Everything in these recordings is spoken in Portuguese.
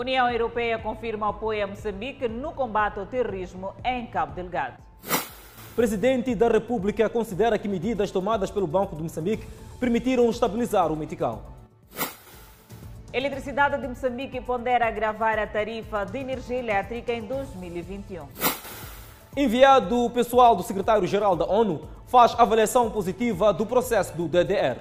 União Europeia confirma apoio a Moçambique no combate ao terrorismo em Cabo Delgado. Presidente da República considera que medidas tomadas pelo Banco de Moçambique permitiram estabilizar o metical. Eletricidade de Moçambique pondera agravar a tarifa de energia elétrica em 2021. Enviado pessoal do secretário-geral da ONU faz avaliação positiva do processo do DDR.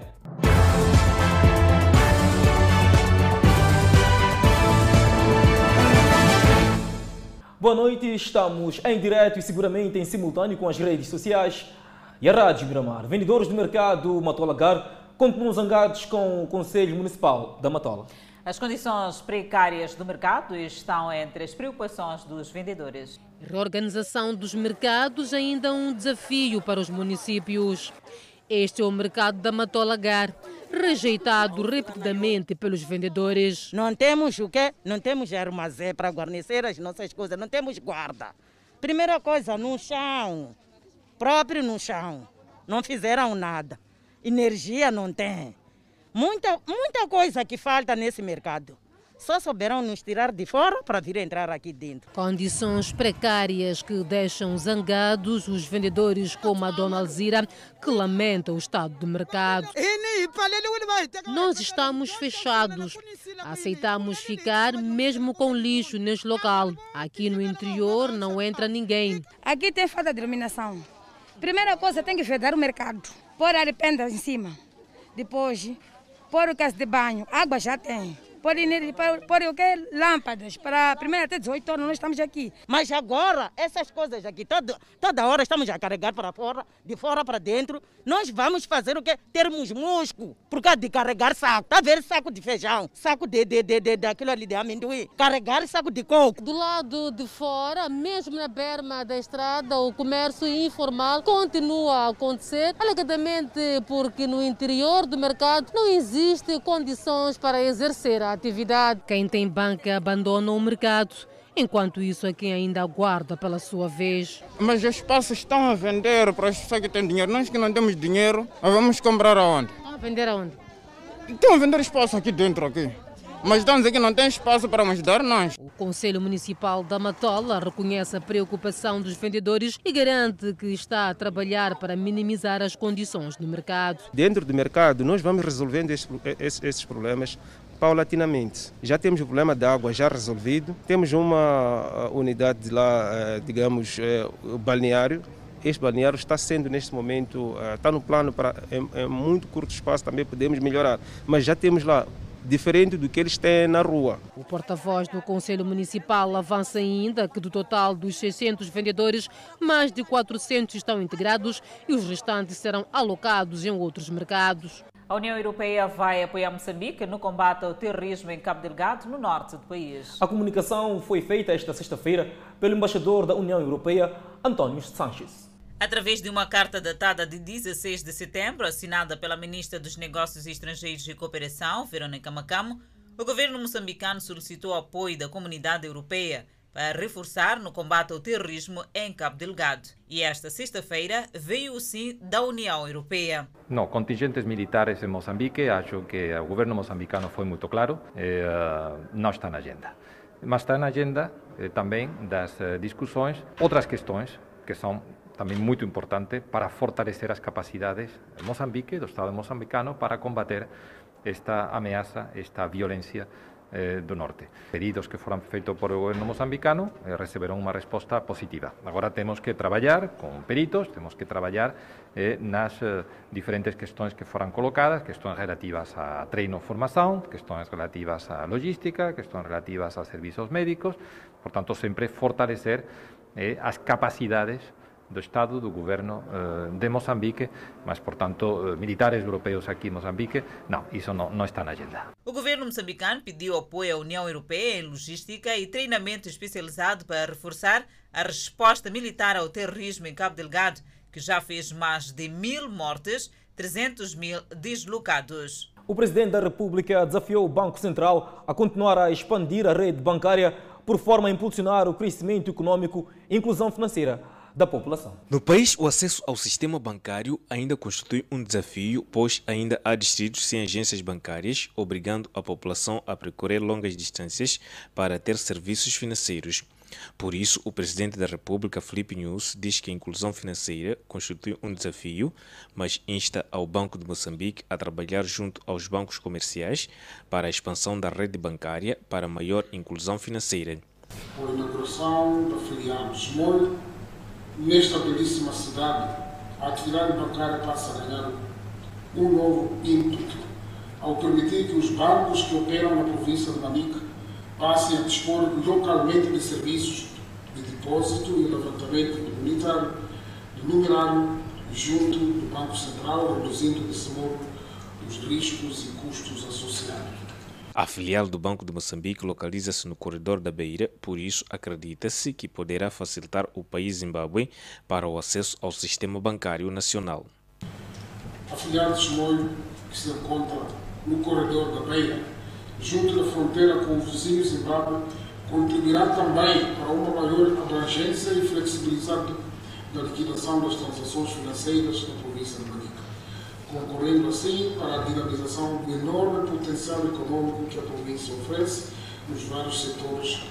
Boa noite, estamos em direto e seguramente em simultâneo com as redes sociais e a Rádio Miramar. Vendedores do mercado Matola Gar continuam zangados com o Conselho Municipal da Matola. As condições precárias do mercado estão entre as preocupações dos vendedores. Reorganização dos mercados ainda um desafio para os municípios. Este é o mercado da Matola Gar rejeitado repetidamente pelos vendedores. Não temos o quê? Não temos armazém para guarnecer as nossas coisas, não temos guarda. Primeira coisa, no chão, próprio no chão, não fizeram nada. Energia não tem. Muita, muita coisa que falta nesse mercado só souberam nos tirar de fora para vir entrar aqui dentro. Condições precárias que deixam zangados os vendedores como a dona Alzira, que lamenta o estado do mercado. Nós estamos fechados. Aceitamos ficar mesmo com lixo neste local. Aqui no interior não entra ninguém. Aqui tem falta de iluminação. Primeira coisa, tem que vedar o mercado. Pôr a em cima. Depois, pôr o caso de banho. Água já tem por, por o que? Lâmpadas. Para primeiro até 18 horas nós estamos aqui. Mas agora, essas coisas aqui, toda, toda hora estamos a carregar para fora, de fora para dentro. Nós vamos fazer o quê? Termos músculo. Por causa de carregar saco. Está a ver saco de feijão, saco de, de, de, de, daquilo ali de amendoim. Carregar saco de coco. Do lado de fora, mesmo na berma da estrada, o comércio informal continua a acontecer, alegadamente porque no interior do mercado não existe condições para exercer atividade. Quem tem banca abandona o mercado. Enquanto isso, é quem ainda aguarda pela sua vez. Mas os espaços estão a vender para as pessoas que têm dinheiro. Nós que não temos dinheiro, vamos comprar aonde? Estão a vender aonde? Estão a vender espaço aqui dentro, aqui. Mas estamos aqui não tem espaço para nos dar nós. O Conselho Municipal da Matola reconhece a preocupação dos vendedores e garante que está a trabalhar para minimizar as condições no mercado. Dentro do mercado, nós vamos resolvendo esses, esses problemas paulatinamente. Já temos o problema da água já resolvido, temos uma uh, unidade lá, uh, digamos, uh, balneário. Este balneário está sendo neste momento, está no plano para em, em muito curto espaço também podemos melhorar, mas já temos lá diferente do que eles têm na rua. O porta-voz do Conselho Municipal avança ainda que do total dos 600 vendedores, mais de 400 estão integrados e os restantes serão alocados em outros mercados. A União Europeia vai apoiar Moçambique no combate ao terrorismo em Cabo Delgado, no norte do país. A comunicação foi feita esta sexta-feira pelo embaixador da União Europeia, António Sanches. Através de uma carta datada de 16 de setembro, assinada pela ministra dos Negócios Estrangeiros e Cooperação, Verônica Macamo, o governo moçambicano solicitou apoio da comunidade europeia para reforçar no combate ao terrorismo em Cabo Delgado. E esta sexta-feira veio o sim da União Europeia. Não, contingentes militares em Moçambique, acho que o governo moçambicano foi muito claro, eh, não está na agenda. Mas está na agenda eh, também das eh, discussões outras questões que são também muito importantes para fortalecer as capacidades de Moçambique, do Estado moçambicano, para combater esta ameaça, esta violência eh, do norte. Pedidos que foram feitos por o governo mozambicano eh, receberon unha resposta positiva. Agora temos que traballar con peritos, temos que traballar eh, nas eh, diferentes questões que foran colocadas, questões relativas a treino formación, questões relativas a logística, questões relativas a servizos médicos, por tanto, sempre fortalecer eh, as capacidades do Estado, do governo uh, de Moçambique, mas, portanto, uh, militares europeus aqui em Moçambique, não, isso não, não está na agenda. O governo moçambicano pediu apoio à União Europeia em logística e treinamento especializado para reforçar a resposta militar ao terrorismo em Cabo Delgado, que já fez mais de mil mortes, 300 mil deslocados. O presidente da República desafiou o Banco Central a continuar a expandir a rede bancária por forma a impulsionar o crescimento econômico e inclusão financeira. Da população. No país, o acesso ao sistema bancário ainda constitui um desafio, pois ainda há distritos sem agências bancárias, obrigando a população a percorrer longas distâncias para ter serviços financeiros. Por isso, o presidente da República, Felipe Nunes, diz que a inclusão financeira constitui um desafio, mas insta ao Banco de Moçambique a trabalhar junto aos bancos comerciais para a expansão da rede bancária para maior inclusão financeira. Por inauguração da filial de nesta belíssima cidade, a atividade bancária passa a ganhar um novo ímpeto ao permitir que os bancos que operam na província de Manica passem a dispor localmente de serviços de depósito e levantamento monetário, de numerário, junto do Banco Central, reduzindo desse modo os riscos e custos associados. A filial do Banco de Moçambique localiza-se no corredor da Beira, por isso acredita-se que poderá facilitar o país Zimbábue para o acesso ao sistema bancário nacional. A filial de Chimoio, que se encontra no corredor da Beira, junto da fronteira com o vizinho Zimbábue, contribuirá também para uma maior abrangência e flexibilidade da liquidação das transações financeiras na província de Manica, concorrendo assim para a dinamização do enorme potencial econômico que a província oferece nos vários setores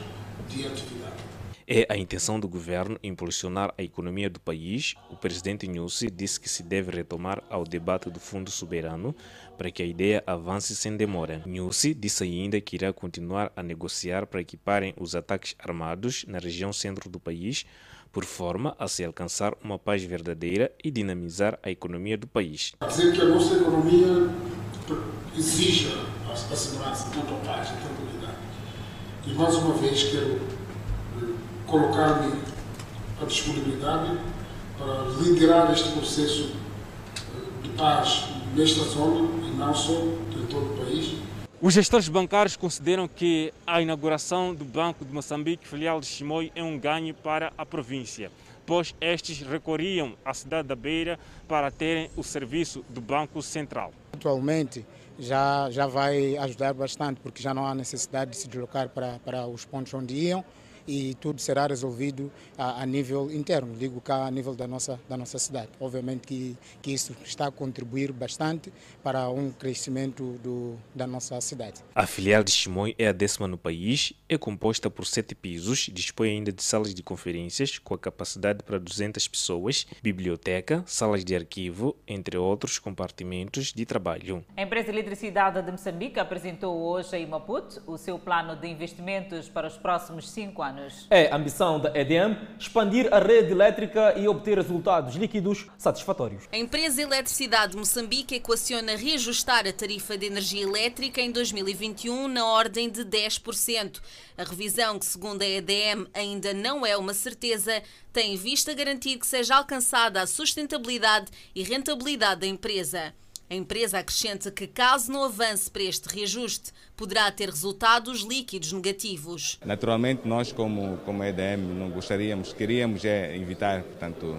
de atividade. É a intenção do governo impulsionar a economia do país. O presidente Nussi disse que se deve retomar ao debate do Fundo Soberano para que a ideia avance sem demora. Nussi disse ainda que irá continuar a negociar para equiparem os ataques armados na região centro do país, por forma a se alcançar uma paz verdadeira e dinamizar a economia do país. Dizer que a nossa economia exige a, segurança, tanto a paz a tranquilidade. E mais uma vez quero colocar-me à disponibilidade para liderar este processo de paz nesta zona e não só em todo o país. Os gestores bancários consideram que a inauguração do Banco de Moçambique, filial de Chimoio, é um ganho para a província, pois estes recorriam à cidade da Beira para terem o serviço do Banco Central. Atualmente já, já vai ajudar bastante, porque já não há necessidade de se deslocar para, para os pontos onde iam e tudo será resolvido a, a, nível interno, digo cá a nível da nossa, da nossa cidade. Obviamente que, que isso está a contribuir bastante para um crescimento do, da nossa cidade. A filial de Chimoio é a décima no país, é composta por sete pisos, dispõe ainda de salas de conferências com a capacidade para 200 pessoas, biblioteca, salas de arquivo, entre outros compartimentos de trabalho. A empresa de eletricidade de Moçambique apresentou hoje em Maputo o seu plano de investimentos para os próximos cinco anos anos. É a ambição da EDM expandir a rede elétrica e obter resultados líquidos satisfatórios. A empresa Eletricidade de Moçambique equaciona reajustar a tarifa de energia elétrica em 2021 na ordem de 10%. A revisão, que segundo a EDM ainda não é uma certeza, tem em vista garantir que seja alcançada a sustentabilidade e rentabilidade da empresa. A empresa acrescenta que, caso não avance para este reajuste, poderá ter resultados líquidos negativos. Naturalmente, nós, como, como EDM, não gostaríamos, queríamos é evitar, portanto,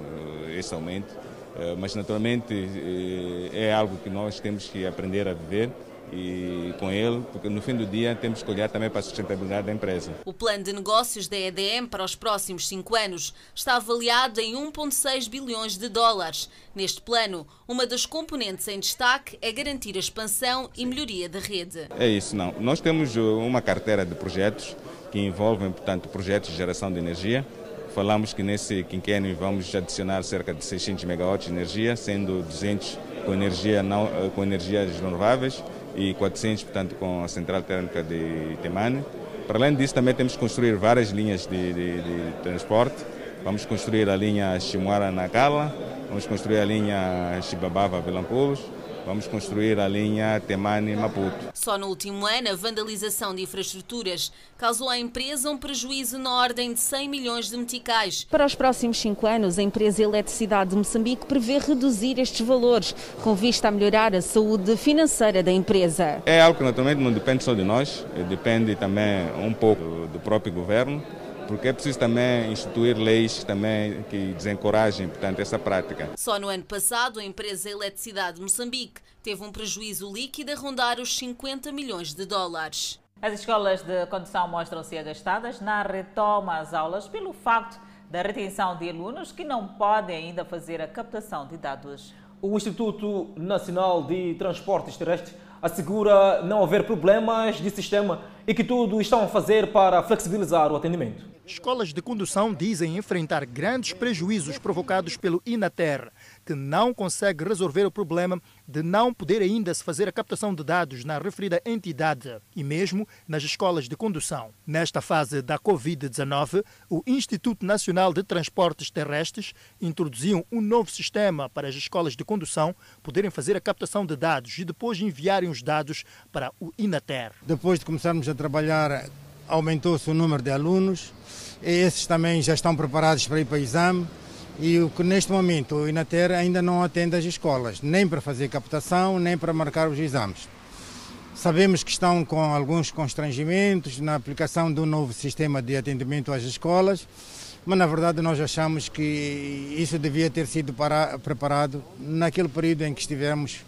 esse aumento, eh, mas naturalmente eh, é algo que nós temos que aprender a viver e com ele, porque no fim do dia temos que olhar também para a sustentabilidade da empresa. O plano de negócios da EDM para os próximos cinco anos está avaliado em 1,6 bilhões de dólares. Neste plano, uma das componentes em destaque é garantir a expansão e melhoria da rede. É isso, não. Nós temos uh, uma carteira de projetos que envolvem, portanto, projetos de geração de energia. Falamos que nesse quinquênio vamos adicionar cerca de 600 megawatts de energia, sendo 200 com, energia não, uh, com energias renováveis e 400, portanto, com a central térmica de Temane. Para além disso, também temos que construir várias linhas de, de, de transporte. Vamos construir a linha Chimuara-Nacala, vamos construir a linha Chibabava-Vilampulos, Vamos construir a linha Temane-Maputo. Só no último ano, a vandalização de infraestruturas causou à empresa um prejuízo na ordem de 100 milhões de meticais. Para os próximos cinco anos, a empresa Eletricidade de Moçambique prevê reduzir estes valores, com vista a melhorar a saúde financeira da empresa. É algo que naturalmente não depende só de nós, depende também um pouco do próprio governo porque é preciso também instituir leis também que desencorajem, portanto, essa prática. Só no ano passado, a empresa Eletricidade de Moçambique teve um prejuízo líquido a rondar os 50 milhões de dólares. As escolas de condução mostram-se agastadas na retoma às aulas pelo facto da retenção de alunos que não podem ainda fazer a captação de dados. O Instituto Nacional de Transportes Terrestres assegura não haver problemas de sistema e que tudo estão a fazer para flexibilizar o atendimento. Escolas de condução dizem enfrentar grandes prejuízos provocados pelo Inater que não consegue resolver o problema de não poder ainda se fazer a captação de dados na referida entidade e mesmo nas escolas de condução. Nesta fase da Covid-19, o Instituto Nacional de Transportes Terrestres introduziu um novo sistema para as escolas de condução poderem fazer a captação de dados e depois enviarem os dados para o Inater. Depois de começarmos a trabalhar, aumentou-se o número de alunos, e esses também já estão preparados para ir para o exame e o que neste momento o Inater ainda não atende as escolas, nem para fazer captação, nem para marcar os exames. Sabemos que estão com alguns constrangimentos na aplicação do novo sistema de atendimento às escolas, mas na verdade nós achamos que isso devia ter sido para, preparado naquele período em que estivemos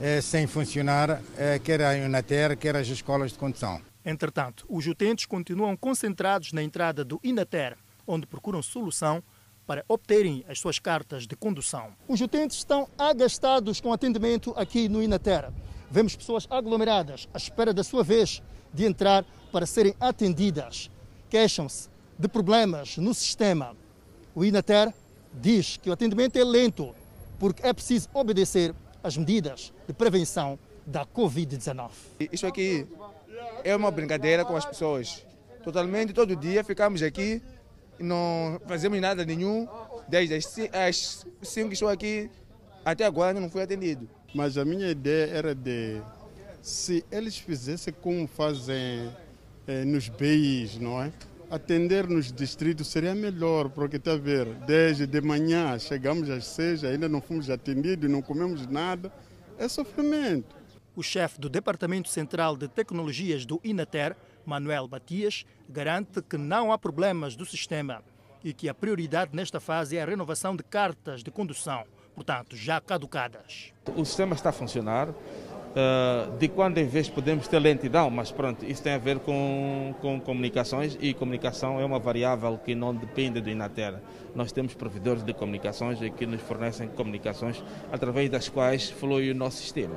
eh, sem funcionar, eh, quer a Inater, quer as escolas de condução. Entretanto, os utentes continuam concentrados na entrada do Inater, onde procuram solução para obterem as suas cartas de condução. Os utentes estão agastados com atendimento aqui no Inater. Vemos pessoas aglomeradas à espera da sua vez de entrar para serem atendidas. Queixam-se de problemas no sistema. O Inater diz que o atendimento é lento porque é preciso obedecer às medidas de prevenção da Covid-19. Isso aqui é uma brincadeira com as pessoas. Totalmente, todo dia ficamos aqui não fazemos nada nenhum, desde as 5 que estou aqui até agora não fui atendido. Mas a minha ideia era de, se eles fizessem como fazem eh, nos BIs, não é? Atender nos distritos seria melhor, porque está a ver, desde de manhã chegamos às 6, ainda não fomos atendidos, não comemos nada, é sofrimento. O chefe do Departamento Central de Tecnologias do INATER, Manuel Batias, garante que não há problemas do sistema e que a prioridade nesta fase é a renovação de cartas de condução, portanto, já caducadas. O sistema está a funcionar. Uh, de quando em vez podemos ter lentidão, mas pronto, isso tem a ver com, com comunicações e comunicação é uma variável que não depende do Inater. Nós temos provedores de comunicações que nos fornecem comunicações através das quais flui o nosso sistema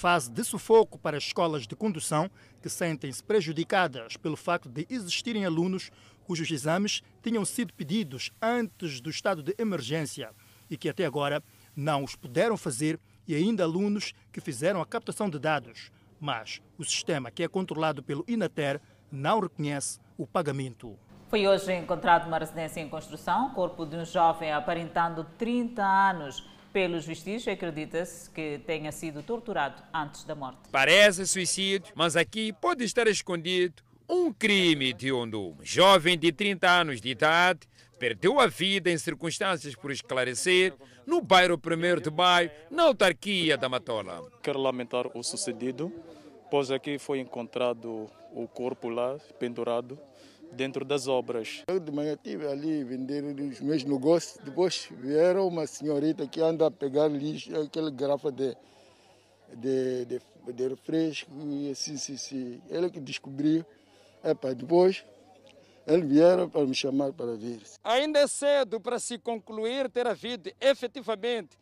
fase de sufoco para as escolas de condução que sentem-se prejudicadas pelo facto de existirem alunos cujos exames tinham sido pedidos antes do estado de emergência e que até agora não os puderam fazer e ainda alunos que fizeram a captação de dados, mas o sistema que é controlado pelo Inater não reconhece o pagamento. Foi hoje encontrado uma residência em construção, corpo de um jovem aparentando 30 anos pelos vestígios, acredita-se que tenha sido torturado antes da morte. Parece suicídio, mas aqui pode estar escondido um crime de onde um jovem de 30 anos de idade perdeu a vida em circunstâncias por esclarecer no bairro 1 de Maio, na autarquia da Matola. Quero lamentar o sucedido, pois aqui foi encontrado o corpo lá pendurado dentro das obras. Eu de manhã estive ali vender os meus negócios, depois vieram uma senhorita que anda a pegar lixo, aquele garrafa de, de, de, de refresco, e assim, assim, assim. Ele que descobriu. Epa, depois eles vieram para me chamar para vir. Ainda é cedo para se concluir ter havido efetivamente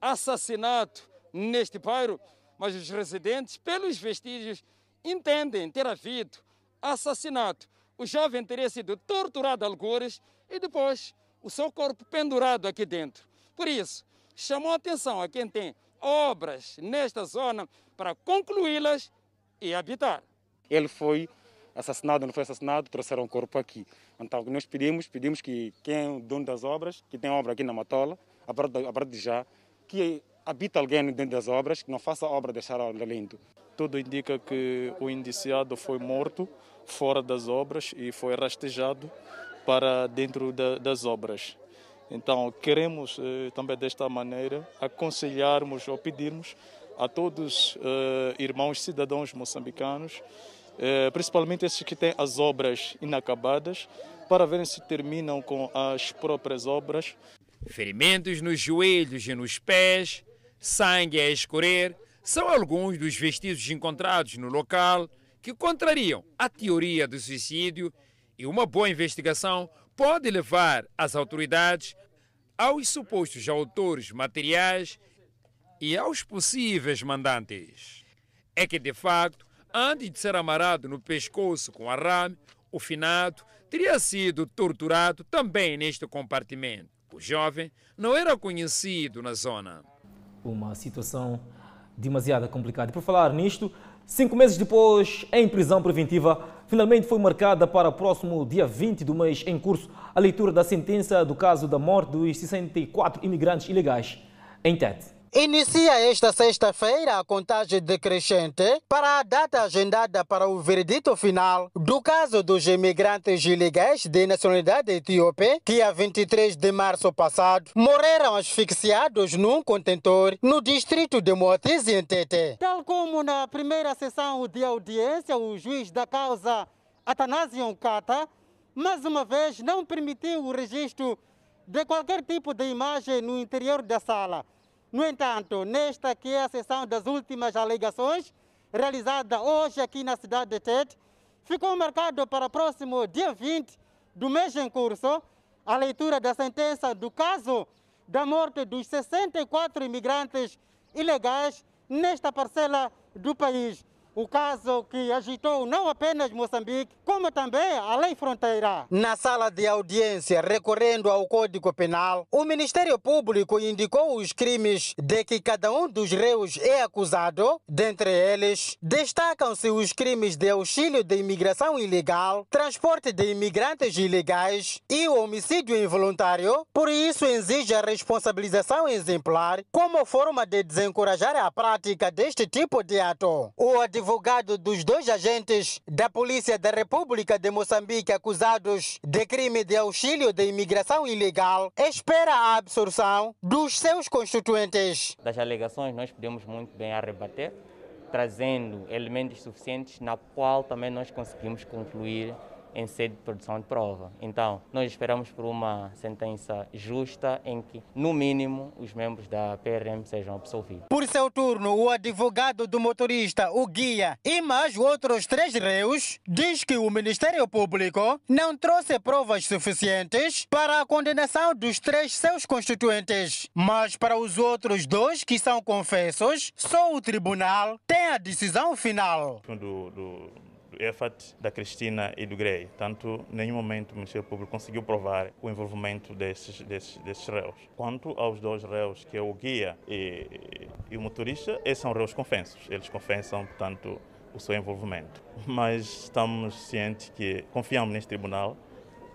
assassinato neste bairro, mas os residentes, pelos vestígios, entendem ter havido assassinato o jovem teria sido torturado algures e depois o seu corpo pendurado aqui dentro. Por isso, chamou a atenção a quem tem obras nesta zona para concluí-las e habitar. Ele foi assassinado, não foi assassinado, trouxeram o corpo aqui. Então, nós pedimos, pedimos que quem é o dono das obras, que tem obra aqui na Matola, a partir de já, que habita alguém dentro das obras, que não faça a obra deixar lindo. Tudo indica que o indiciado foi morto fora das obras e foi rastejado para dentro da, das obras. Então, queremos eh, também desta maneira aconselharmos ou pedirmos a todos eh, irmãos cidadãos moçambicanos, eh, principalmente esses que têm as obras inacabadas, para verem se terminam com as próprias obras. Ferimentos nos joelhos e nos pés, sangue a escorrer, são alguns dos vestígios encontrados no local que contrariam a teoria do suicídio e uma boa investigação pode levar as autoridades aos supostos autores materiais e aos possíveis mandantes. É que, de facto, antes de ser amarrado no pescoço com arame, o finado teria sido torturado também neste compartimento. O jovem não era conhecido na zona. Uma situação demasiado complicada. Por falar nisto, cinco meses depois, em prisão preventiva, finalmente foi marcada para o próximo dia 20 do mês em curso a leitura da sentença do caso da morte dos 64 imigrantes ilegais em Tete. Inicia esta sexta-feira a contagem decrescente para a data agendada para o veredito final do caso dos imigrantes ilegais de nacionalidade etíope que, a 23 de março passado, morreram asfixiados num contentor no distrito de Moatiz, em Tete. Tal como na primeira sessão de audiência, o juiz da causa, Atanásio Kata, mais uma vez não permitiu o registro de qualquer tipo de imagem no interior da sala. No entanto, nesta que é a sessão das últimas alegações, realizada hoje aqui na cidade de Tete, ficou marcado para o próximo dia 20 do mês em curso a leitura da sentença do caso da morte dos 64 imigrantes ilegais nesta parcela do país. O caso que agitou não apenas Moçambique, como também a lei fronteira. Na sala de audiência, recorrendo ao Código Penal, o Ministério Público indicou os crimes de que cada um dos réus é acusado. Dentre eles, destacam-se os crimes de auxílio de imigração ilegal, transporte de imigrantes ilegais e homicídio involuntário. Por isso, exige a responsabilização exemplar como forma de desencorajar a prática deste tipo de ato. O advogado dos dois agentes da Polícia da República de Moçambique acusados de crime de auxílio de imigração ilegal espera a absorção dos seus constituintes. Das alegações nós podemos muito bem arrebater, trazendo elementos suficientes na qual também nós conseguimos concluir em sede de produção de prova. Então, nós esperamos por uma sentença justa em que, no mínimo, os membros da PRM sejam absolvidos. Por seu turno, o advogado do motorista, o guia e mais outros três réus diz que o Ministério Público não trouxe provas suficientes para a condenação dos três seus constituintes. Mas para os outros dois que são confessos, só o tribunal tem a decisão final. Do, do EFAT, da Cristina e do Grey. Tanto, nenhum momento o Ministério Público conseguiu provar o envolvimento desses, desses, desses réus. Quanto aos dois réus, que é o guia e, e o motorista, esses são réus confessos. Eles confessam, portanto, o seu envolvimento. Mas estamos cientes que confiamos neste tribunal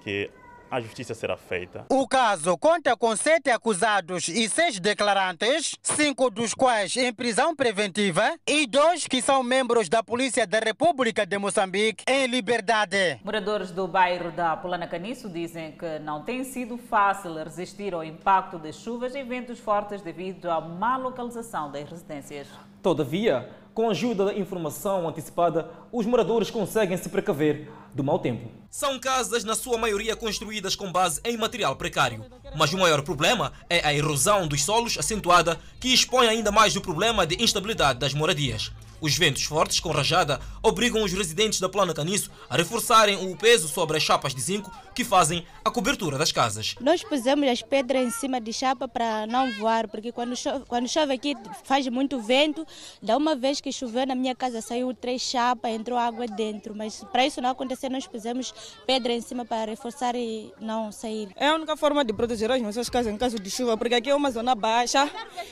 que a justiça será feita. O caso conta com sete acusados e seis declarantes, cinco dos quais em prisão preventiva e dois que são membros da Polícia da República de Moçambique em liberdade. Moradores do bairro da Polana Caniço dizem que não tem sido fácil resistir ao impacto das chuvas e ventos fortes devido à má localização das residências. Todavia, com a ajuda da informação antecipada, os moradores conseguem se precaver do mau tempo. São casas, na sua maioria, construídas com base em material precário. Mas o maior problema é a erosão dos solos acentuada, que expõe ainda mais o problema de instabilidade das moradias. Os ventos fortes com rajada obrigam os residentes da Plana Caniço a reforçarem o peso sobre as chapas de zinco que fazem a cobertura das casas. Nós pusemos as pedras em cima de chapa para não voar, porque quando chove, quando chove aqui faz muito vento. Da uma vez que choveu na minha casa saiu três chapas, entrou água dentro. Mas para isso não acontecer, nós pusemos pedra em cima para reforçar e não sair. É a única forma de proteger as nossas casas em caso de chuva, porque aqui é uma zona baixa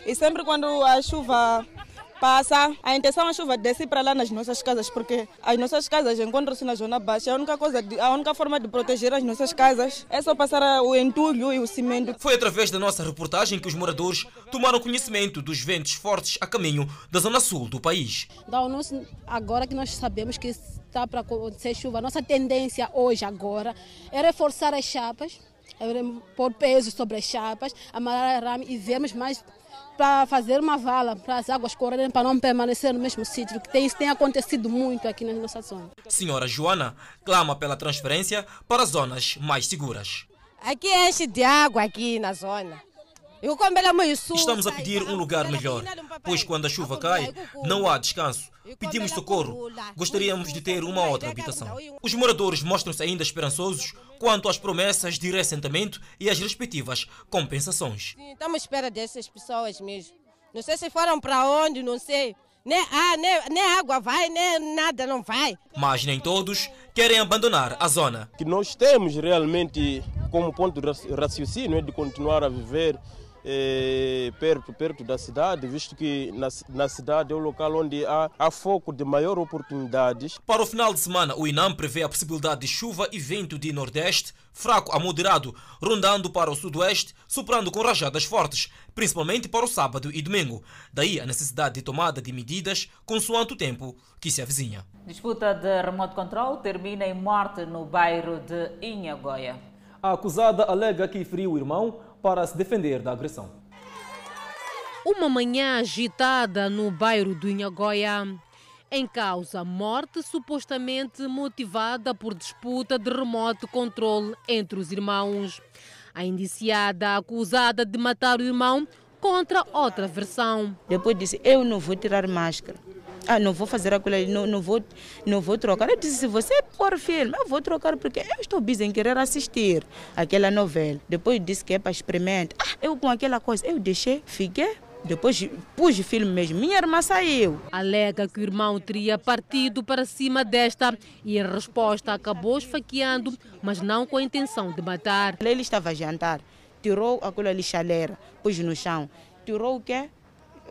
e sempre quando a chuva passa, a intenção é a chuva descer para lá nas nossas casas, porque as nossas casas encontram-se na zona baixa. A única, coisa, a única forma de proteger as nossas casas é só passar o entulho e o cimento. Foi através da nossa reportagem que os moradores tomaram conhecimento dos ventos fortes a caminho da zona sul do país. Então, agora que nós sabemos que está para acontecer chuva, a nossa tendência hoje, agora, é reforçar as chapas, é pôr peso sobre as chapas, amarrar arame e vermos mais para fazer uma vala para as águas correrem para não permanecer no mesmo sítio, que tem, isso tem acontecido muito aqui na nossa zona. Senhora Joana clama pela transferência para zonas mais seguras. Aqui enche de água aqui na zona. Estamos a pedir um lugar melhor, pois quando a chuva cai, não há descanso. Pedimos socorro. Gostaríamos de ter uma outra habitação. Os moradores mostram-se ainda esperançosos quanto às promessas de reassentamento e as respectivas compensações. Sim, estamos à espera dessas pessoas mesmo. Não sei se foram para onde, não sei. Nem, ah, nem, nem água vai, nem nada não vai. Mas nem todos querem abandonar a zona. Que nós temos realmente como ponto de raciocínio é de continuar a viver eh, perto, perto da cidade, visto que na, na cidade é o local onde há, há foco de maior oportunidades. Para o final de semana, o INAM prevê a possibilidade de chuva e vento de nordeste, fraco a moderado, rondando para o sudoeste, soprando com rajadas fortes, principalmente para o sábado e domingo. Daí a necessidade de tomada de medidas consoante o tempo que se avizinha. Disputa de remote control termina em morte no bairro de Inhagoia. A acusada alega que feriu o irmão para se defender da agressão. Uma manhã agitada no bairro do Inhagoia. Em causa, morte supostamente motivada por disputa de remote controle entre os irmãos. A indiciada acusada de matar o irmão contra outra versão. Depois disse: Eu não vou tirar máscara. Ah, não vou fazer aquilo ali, não, não, vou, não vou trocar. Eu disse, se você pôr filme, eu vou trocar porque eu estou busy em querer assistir aquela novela. Depois disse que é para experimentar. Ah, eu com aquela coisa, eu deixei, fiquei. Depois pus o filme mesmo. Minha irmã saiu. Alega que o irmão teria partido para cima desta e, em resposta, acabou esfaqueando, mas não com a intenção de matar. Ele estava a jantar, tirou aquela lixaleira, pus no chão. Tirou o quê?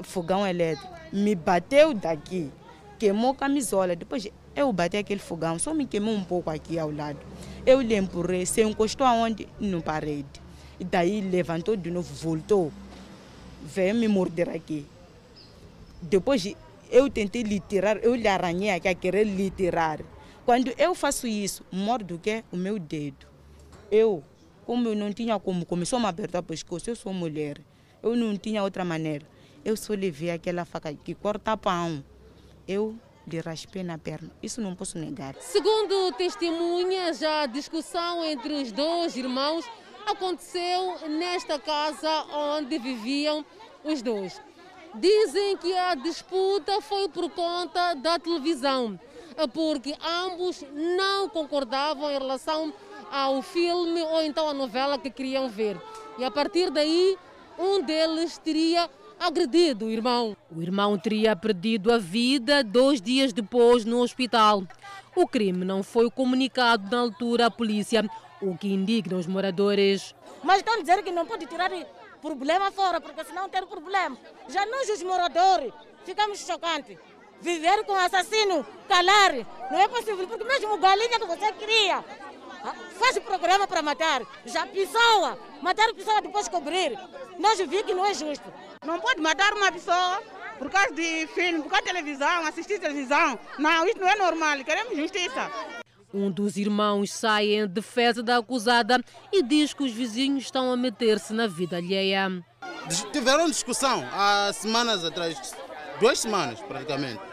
Fogão elétrico. Me bateu daqui, queimou camisola. Depois eu bati aquele fogão, só me queimou um pouco aqui ao lado. Eu lhe empurrei, se encostou aonde? No parede. E daí levantou de novo, voltou. Veio me morder aqui. Depois eu tentei lhe tirar, eu lhe arranhei aqui a querer lhe tirar. Quando eu faço isso, mordo o quê? O meu dedo. Eu, como eu não tinha como, começou a me apertar o pescoço, eu sou mulher. Eu não tinha outra maneira. Eu só levei aquela faca que corta pão. Eu lhe raspei na perna. Isso não posso negar. Segundo testemunhas, a discussão entre os dois irmãos aconteceu nesta casa onde viviam os dois. Dizem que a disputa foi por conta da televisão, porque ambos não concordavam em relação ao filme ou então à novela que queriam ver. E a partir daí, um deles teria agredido o irmão. O irmão teria perdido a vida dois dias depois no hospital. O crime não foi comunicado na altura à polícia, o que indigna os moradores. Mas estão dizendo que não pode tirar problema fora, porque senão tem problema. Já nós, os moradores, ficamos chocantes. Viver com assassino, calar, não é possível, porque mesmo galinha que você queria, faz programa para matar. Já pessoa, matar pessoa depois cobrir. Nós vimos que não é justo. Não pode matar uma pessoa por causa de filme, por causa de televisão, assistir televisão. Não, isso não é normal. Queremos justiça. Um dos irmãos sai em defesa da acusada e diz que os vizinhos estão a meter-se na vida alheia. Tiveram discussão há semanas atrás, duas semanas praticamente.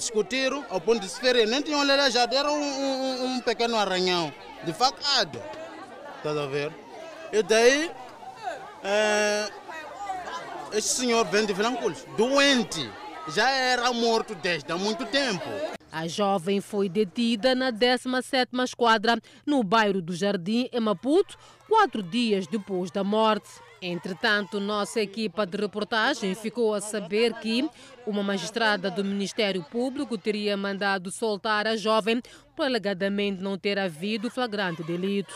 Discutiram ao ponto de se ferir. Nem tinham já deram um, um, um pequeno arranhão de facada. Estás a ver? E daí, é, este senhor vem de Vilanculos, doente, já era morto desde há muito tempo. A jovem foi detida na 17ª Esquadra, no bairro do Jardim, em Maputo, quatro dias depois da morte. Entretanto, nossa equipa de reportagem ficou a saber que uma magistrada do Ministério Público teria mandado soltar a jovem por alegadamente não ter havido flagrante delito.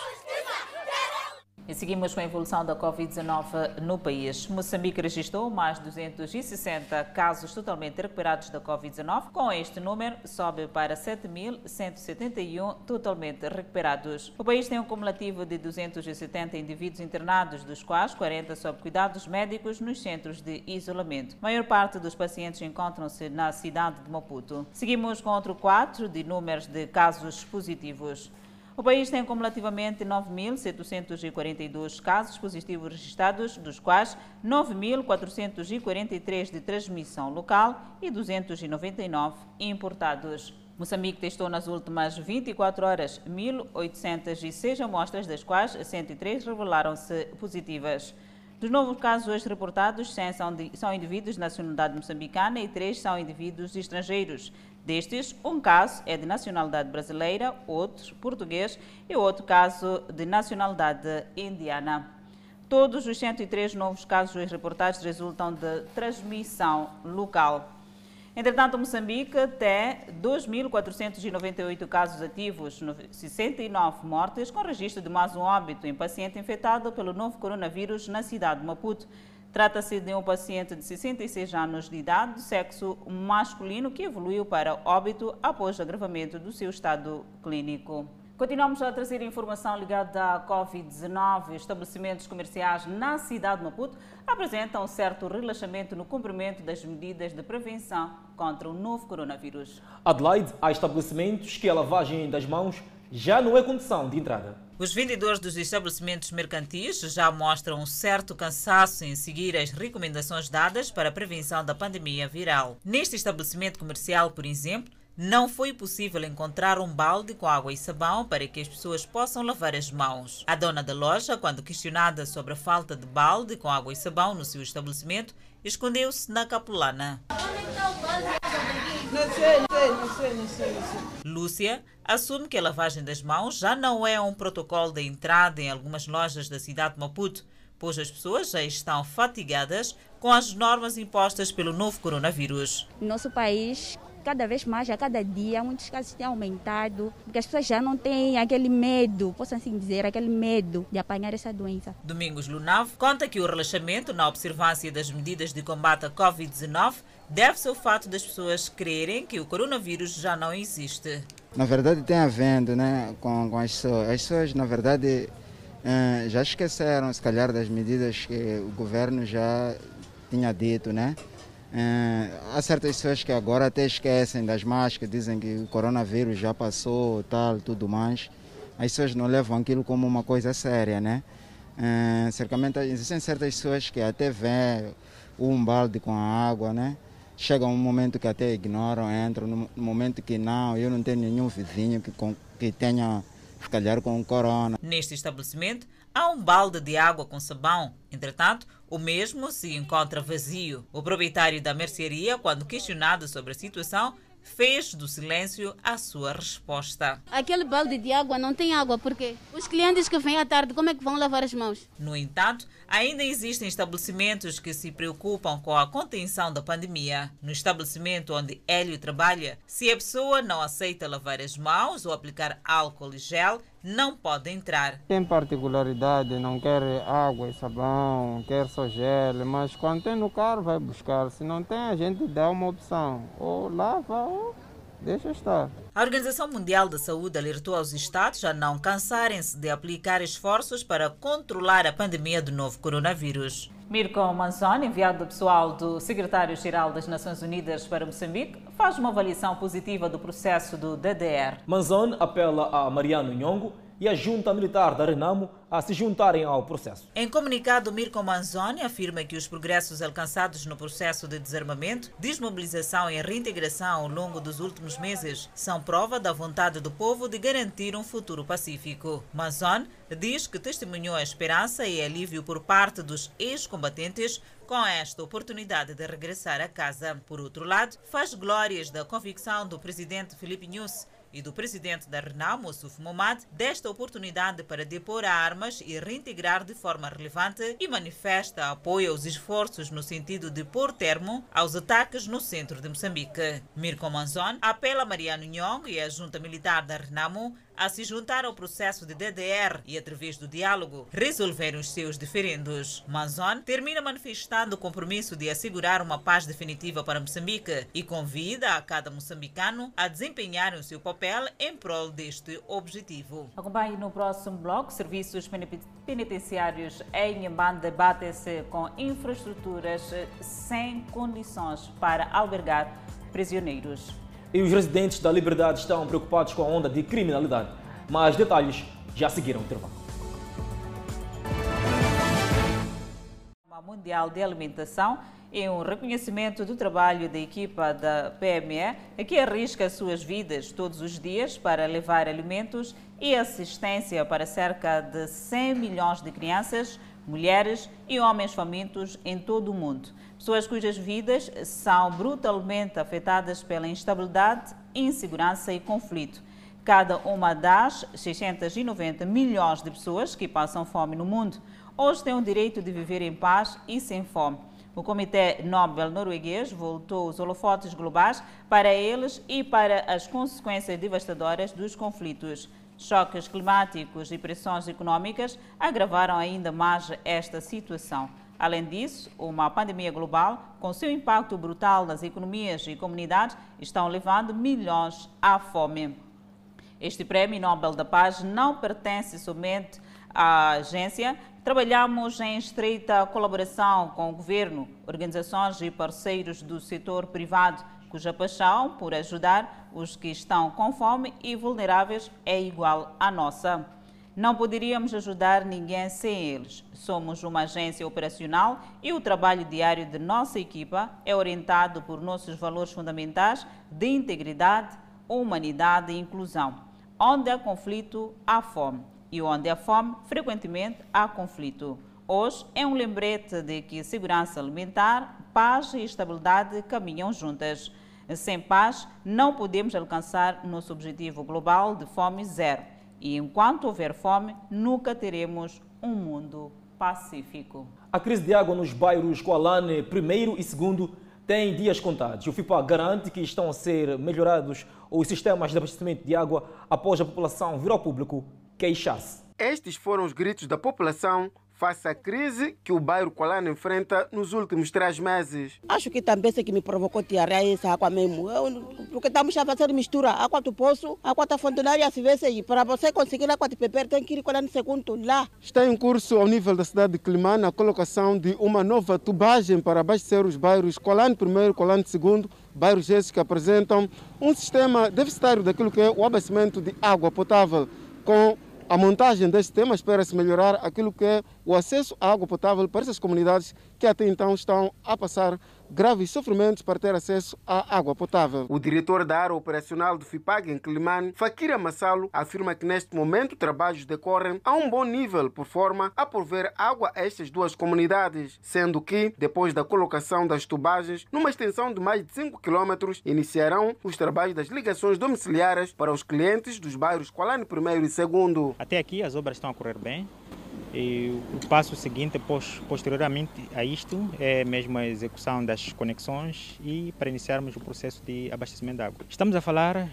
E seguimos com a evolução da Covid-19 no país. Moçambique registrou mais 260 casos totalmente recuperados da Covid-19. Com este número, sobe para 7.171 totalmente recuperados. O país tem um cumulativo de 270 indivíduos internados, dos quais 40 sob cuidados médicos nos centros de isolamento. A maior parte dos pacientes encontram-se na cidade de Maputo. Seguimos com outro quadro de números de casos positivos. O país tem cumulativamente 9.742 casos positivos registrados, dos quais 9.443 de transmissão local e 299 importados. Moçambique testou nas últimas 24 horas 1.806 amostras, das quais 103 revelaram-se positivas. Dos novos casos hoje reportados, 100 são, de, são indivíduos de nacionalidade moçambicana e 3 são indivíduos estrangeiros. Destes, um caso é de nacionalidade brasileira, outro português e outro caso de nacionalidade indiana. Todos os 103 novos casos hoje reportados resultam de transmissão local. Entretanto, Moçambique tem 2.498 casos ativos, 69 mortes, com registro de mais um óbito em paciente infectado pelo novo coronavírus na cidade de Maputo. Trata-se de um paciente de 66 anos de idade, de sexo masculino, que evoluiu para óbito após agravamento do seu estado clínico. Continuamos a trazer informação ligada à Covid-19. Estabelecimentos comerciais na cidade de Maputo apresentam um certo relaxamento no cumprimento das medidas de prevenção contra o novo coronavírus. Adelaide, há estabelecimentos que a lavagem das mãos já não é condição de entrada. Os vendedores dos estabelecimentos mercantis já mostram um certo cansaço em seguir as recomendações dadas para a prevenção da pandemia viral. Neste estabelecimento comercial, por exemplo, não foi possível encontrar um balde com água e sabão para que as pessoas possam lavar as mãos. A dona da loja, quando questionada sobre a falta de balde com água e sabão no seu estabelecimento, escondeu-se na capulana. Não sei, não sei, não sei. Lúcia assume que a lavagem das mãos já não é um protocolo de entrada em algumas lojas da cidade de Maputo, pois as pessoas já estão fatigadas com as normas impostas pelo novo coronavírus. Nosso país cada vez mais, a cada dia, muitos casos têm aumentado, porque as pessoas já não têm aquele medo, posso assim dizer, aquele medo de apanhar essa doença. Domingos Lunavo conta que o relaxamento na observância das medidas de combate à Covid-19 deve-se ao fato das pessoas crerem que o coronavírus já não existe. Na verdade, tem havendo né, com, com as pessoas. As pessoas, na verdade, eh, já esqueceram, se calhar, das medidas que o governo já tinha dito, né? É, há certas pessoas que agora até esquecem das máscaras, dizem que o coronavírus já passou, tal, tudo mais. As pessoas não levam aquilo como uma coisa séria, né? É, certamente existem certas pessoas que até vêem um balde com a água, né? Chega um momento que até ignoram, entram, no momento que não, eu não tenho nenhum vizinho que, que tenha, se calhar, com corona. Neste estabelecimento, há um balde de água com sabão. Entretanto, o mesmo se encontra vazio. O proprietário da mercearia, quando questionado sobre a situação, fez do silêncio a sua resposta. Aquele balde de água não tem água, porque os clientes que vêm à tarde, como é que vão lavar as mãos? No entanto, ainda existem estabelecimentos que se preocupam com a contenção da pandemia. No estabelecimento onde Hélio trabalha, se a pessoa não aceita lavar as mãos ou aplicar álcool e gel, não pode entrar. Tem particularidade, não quer água e sabão, quer só gel, mas quando tem no carro vai buscar. Se não tem, a gente dá uma opção. Ou lava ou deixa estar. A Organização Mundial da Saúde alertou aos Estados a não cansarem-se de aplicar esforços para controlar a pandemia do novo coronavírus. Mirko Manzoni, enviado pessoal do secretário-geral das Nações Unidas para Moçambique, faz uma avaliação positiva do processo do DDR. Manzoni apela a Mariano Nhongo e a junta militar da Renamo a se juntarem ao processo. Em comunicado, Mirko Manzoni afirma que os progressos alcançados no processo de desarmamento, desmobilização e reintegração ao longo dos últimos meses são prova da vontade do povo de garantir um futuro pacífico. Manzoni diz que testemunhou a esperança e alívio por parte dos ex-combatentes com esta oportunidade de regressar a casa. Por outro lado, faz glórias da convicção do presidente Felipe Nunes e do presidente da Renamo, Suf Momad, desta oportunidade para depor armas e reintegrar de forma relevante e manifesta apoio aos esforços no sentido de pôr termo aos ataques no centro de Moçambique. Mirko Manzon apela a Mariano Nhong e a junta militar da Renamo a se juntar ao processo de DDR e, através do diálogo, resolver os seus diferendos. Manzon termina manifestando o compromisso de assegurar uma paz definitiva para Moçambique e convida a cada moçambicano a desempenhar o seu papel em prol deste objetivo. Acompanhe no próximo bloco. Serviços penitenciários em Mbanda debatem-se com infraestruturas sem condições para albergar prisioneiros e os residentes da Liberdade estão preocupados com a onda de criminalidade. Mas detalhes já seguiram o intervalo. A Mundial de Alimentação é um reconhecimento do trabalho da equipa da PME, que arrisca suas vidas todos os dias para levar alimentos e assistência para cerca de 100 milhões de crianças mulheres e homens famintos em todo o mundo. Pessoas cujas vidas são brutalmente afetadas pela instabilidade, insegurança e conflito. Cada uma das 690 milhões de pessoas que passam fome no mundo hoje tem o direito de viver em paz e sem fome. O Comitê Nobel norueguês voltou os holofotes globais para eles e para as consequências devastadoras dos conflitos. Choques climáticos e pressões econômicas agravaram ainda mais esta situação. Além disso, uma pandemia global, com seu impacto brutal nas economias e comunidades, estão levando milhões à fome. Este Prémio Nobel da Paz não pertence somente à agência. Trabalhamos em estreita colaboração com o governo, organizações e parceiros do setor privado, cuja paixão por ajudar os que estão com fome e vulneráveis é igual à nossa. Não poderíamos ajudar ninguém sem eles. Somos uma agência operacional e o trabalho diário de nossa equipa é orientado por nossos valores fundamentais de integridade, humanidade e inclusão. Onde há conflito, há fome. E onde há fome, frequentemente há conflito. Hoje é um lembrete de que segurança alimentar, paz e estabilidade caminham juntas. Sem paz, não podemos alcançar nosso objetivo global de fome zero. E enquanto houver fome, nunca teremos um mundo pacífico. A crise de água nos bairros Coalane, primeiro e segundo, tem dias contados. O FIPA garante que estão a ser melhorados os sistemas de abastecimento de água após a população vir ao público queixar-se. Estes foram os gritos da população face à crise que o bairro Colano enfrenta nos últimos três meses. Acho que também isso que me provocou diarreia essa água mesmo. Eu, porque estamos a fazer mistura. Água do poço, água da fontenária, se vê aí. Para você conseguir água de beber, tem que ir Colano segundo lá. Está em curso ao nível da cidade de Climane a colocação de uma nova tubagem para abastecer os bairros Colano primeiro, Colano segundo, bairros esses que apresentam um sistema deficitário daquilo que é o abastecimento de água potável com a montagem deste sistema espera-se melhorar aquilo que é o acesso à água potável para essas comunidades que até então estão a passar graves sofrimentos para ter acesso à água potável. O diretor da área operacional do FIPAG em Climane, Fakira Massalo, afirma que neste momento trabalhos decorrem a um bom nível por forma a prover água a estas duas comunidades, sendo que, depois da colocação das tubagens, numa extensão de mais de 5 km, iniciarão os trabalhos das ligações domiciliares para os clientes dos bairros Qualane I e II. Até aqui as obras estão a correr bem. E o passo seguinte, posteriormente a isto, é mesmo a execução das conexões e para iniciarmos o processo de abastecimento de água. Estamos a falar,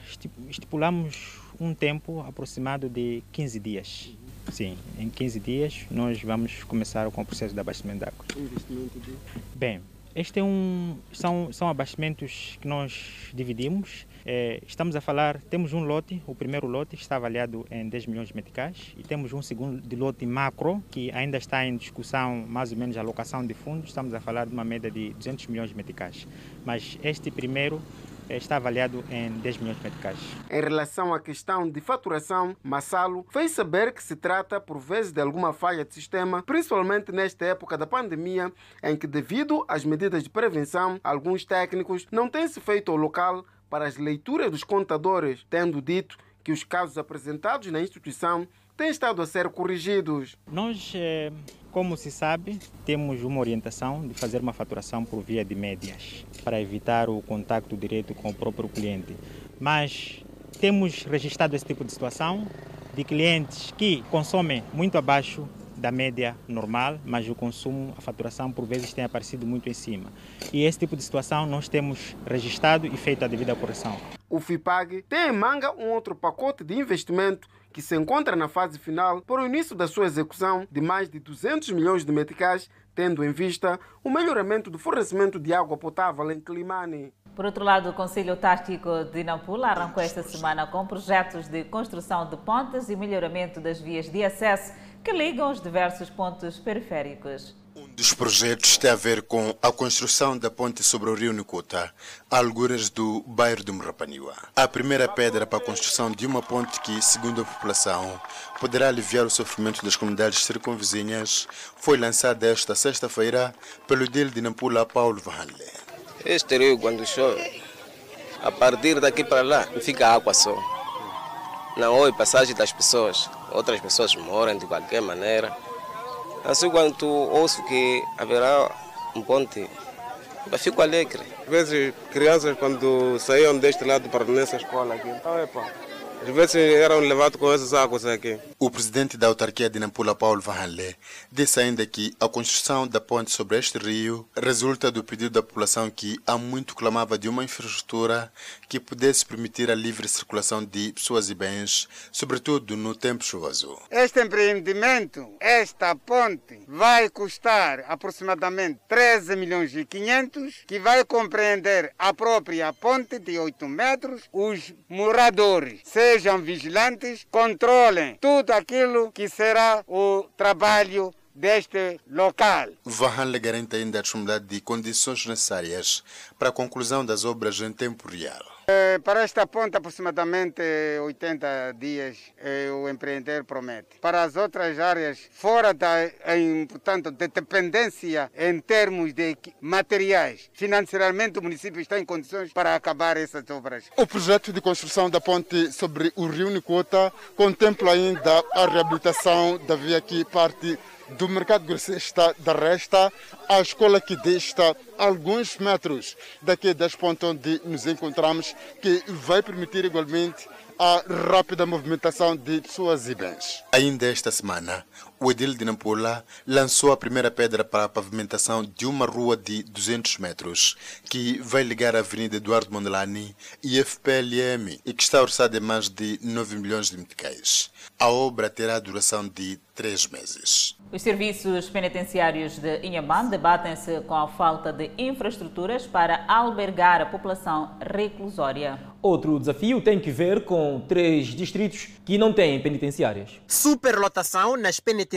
estipulamos um tempo aproximado de 15 dias. Sim, em 15 dias nós vamos começar com o processo de abastecimento de água. Investimento de... Bem, este é um, são, são abastecimentos que nós dividimos é, estamos a falar, temos um lote, o primeiro lote está avaliado em 10 milhões de meticais e temos um segundo de lote macro que ainda está em discussão mais ou menos a alocação de fundos, estamos a falar de uma média de 200 milhões de meticais. Mas este primeiro é, está avaliado em 10 milhões de meticais. Em relação à questão de faturação, Massalo fez saber que se trata, por vezes, de alguma falha de sistema, principalmente nesta época da pandemia, em que, devido às medidas de prevenção, alguns técnicos não têm se feito ao local para as leituras dos contadores, tendo dito que os casos apresentados na instituição têm estado a ser corrigidos. Nós, eh, como se sabe, temos uma orientação de fazer uma faturação por via de médias, para evitar o contato direto com o próprio cliente. Mas temos registrado esse tipo de situação de clientes que consomem muito abaixo da média normal, mas o consumo, a faturação por vezes tem aparecido muito em cima. E esse tipo de situação nós temos registrado e feito a devida correção. O FIPAG tem em manga um outro pacote de investimento que se encontra na fase final para o início da sua execução de mais de 200 milhões de meticais, tendo em vista o melhoramento do fornecimento de água potável em Climane. Por outro lado, o Conselho Tático de Nampula arrancou esta semana com projetos de construção de pontes e melhoramento das vias de acesso que ligam os diversos pontos periféricos. Um dos projetos tem a ver com a construção da ponte sobre o rio Nicuta, a alguras do bairro de Murapaniwa. A primeira pedra para a construção de uma ponte que, segundo a população, poderá aliviar o sofrimento das comunidades circunvizinhas foi lançada esta sexta-feira pelo dele de Nampula, Paulo Vanle. Este rio, quando chove, a partir daqui para lá, fica água só. Não houve passagem das pessoas outras pessoas moram de qualquer maneira. Assim, quando ouço que haverá um ponte, eu fico alegre. Às vezes, crianças, quando saíam deste lado para nessa escola aqui, então, epa, às vezes eram levados com essas águas aqui. O presidente da autarquia de Nampula, Paulo Vahanle, disse ainda que a construção da ponte sobre este rio resulta do pedido da população que há muito clamava de uma infraestrutura que pudesse permitir a livre circulação de pessoas e bens, sobretudo no tempo chuvoso. Este empreendimento, esta ponte, vai custar aproximadamente 13 milhões e 500, que vai compreender a própria ponte de 8 metros, os moradores, sejam vigilantes, controlem tudo aquilo que será o trabalho deste local. Vahanle garante ainda a de condições necessárias para a conclusão das obras em tempo real. Eh, Para esta ponte, aproximadamente 80 dias eh, o empreender promete. Para as outras áreas, fora da em, portanto, de dependência em termos de materiais, financeiramente o município está em condições para acabar essas obras. O projeto de construção da ponte sobre o rio Nicota contempla ainda a reabilitação da via que parte do mercado grossista da Resta à escola que dista alguns metros daqui das pontes onde nos encontramos, que vai permitir igualmente a rápida movimentação de pessoas e bens. Ainda esta semana, o edil de Nampula lançou a primeira pedra para a pavimentação de uma rua de 200 metros, que vai ligar a Avenida Eduardo Mondelani e FPLM, e que está orçada em mais de 9 milhões de meticais. A obra terá duração de três meses. Os serviços penitenciários de Inhambane debatem-se com a falta de infraestruturas para albergar a população reclusória. Outro desafio tem que ver com três distritos que não têm penitenciárias. Superlotação nas penitenciárias,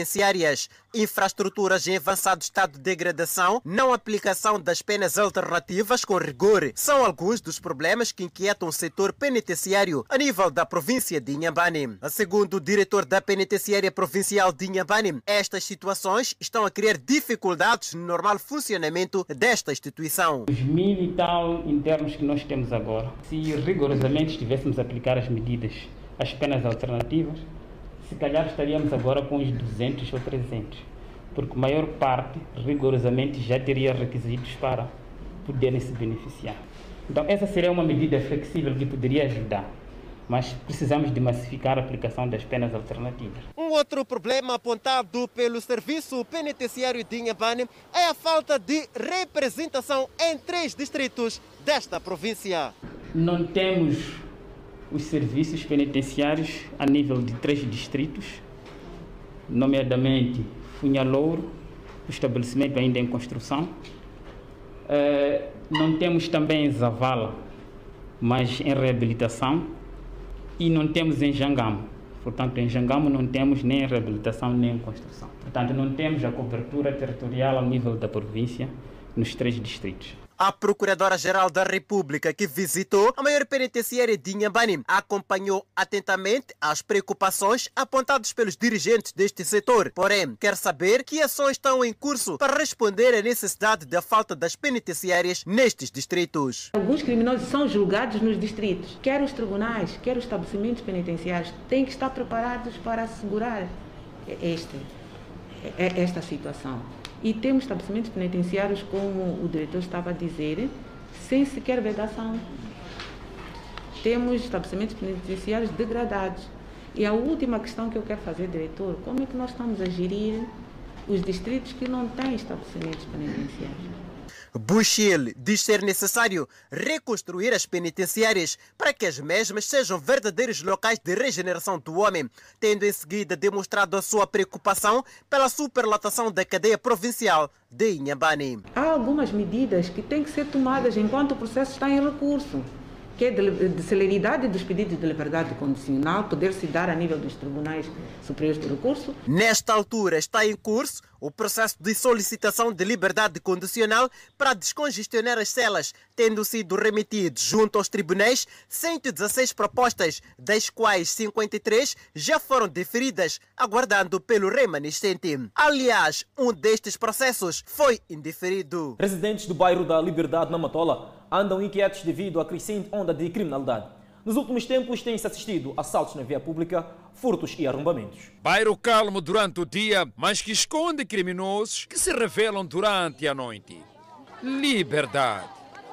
infraestruturas em avançado estado de degradação, não aplicação das penas alternativas com rigor são alguns dos problemas que inquietam o setor penitenciário a nível da província de Inhambane. Segundo o diretor da penitenciária provincial de Inhambane, estas situações estão a criar dificuldades no normal funcionamento desta instituição. Os mil e tal internos que nós temos agora, se rigorosamente estivéssemos a aplicar as medidas, as penas alternativas, se calhar estaríamos agora com os 200 ou 300, porque a maior parte, rigorosamente, já teria requisitos para poderem se beneficiar. Então, essa seria uma medida flexível que poderia ajudar, mas precisamos de massificar a aplicação das penas alternativas. Um outro problema apontado pelo Serviço Penitenciário de Inhambane é a falta de representação em três distritos desta província. Não temos os serviços penitenciários a nível de três distritos, nomeadamente Funhalouro, o estabelecimento ainda em construção. Eh, não temos também Zavala, mas em reabilitação. E não temos em Jangamo. Portanto, em Jangamo não temos nem em reabilitação nem em construção. Portanto, não temos a cobertura territorial ao nível da província nos três distritos. A Procuradora-Geral da República, que visitou a maior penitenciária de Inhambane, acompanhou atentamente as preocupações apontadas pelos dirigentes deste setor. Porém, quer saber que ações estão em curso para responder à necessidade da falta das penitenciárias nestes distritos. Alguns criminosos são julgados nos distritos. Quer os tribunais, quer os estabelecimentos penitenciários têm que estar preparados para assegurar este, esta situação. E temos estabelecimentos penitenciários, como o diretor estava a dizer, sem sequer vedação. Temos estabelecimentos penitenciários degradados. E a última questão que eu quero fazer, diretor, como é que nós estamos a gerir os distritos que não têm estabelecimentos penitenciários? Bushil diz ser necessário reconstruir as penitenciárias para que as mesmas sejam verdadeiros locais de regeneração do homem, tendo em seguida demonstrado a sua preocupação pela superlotação da cadeia provincial de Inhambane. Há algumas medidas que têm que ser tomadas enquanto o processo está em recurso, que é de, de celeridade dos pedidos de liberdade condicional, poder se dar a nível dos tribunais superiores de recurso. Nesta altura está em curso o processo de solicitação de liberdade condicional para descongestionar as celas, tendo sido remetidos junto aos tribunais 116 propostas, das quais 53 já foram deferidas, aguardando pelo remanescente. Aliás, um destes processos foi indeferido. Residentes do bairro da Liberdade, na Matola, andam inquietos devido à crescente onda de criminalidade. Nos últimos tempos tem-se assistido a assaltos na via pública, furtos e arrombamentos. Bairro calmo durante o dia, mas que esconde criminosos que se revelam durante a noite. Liberdade.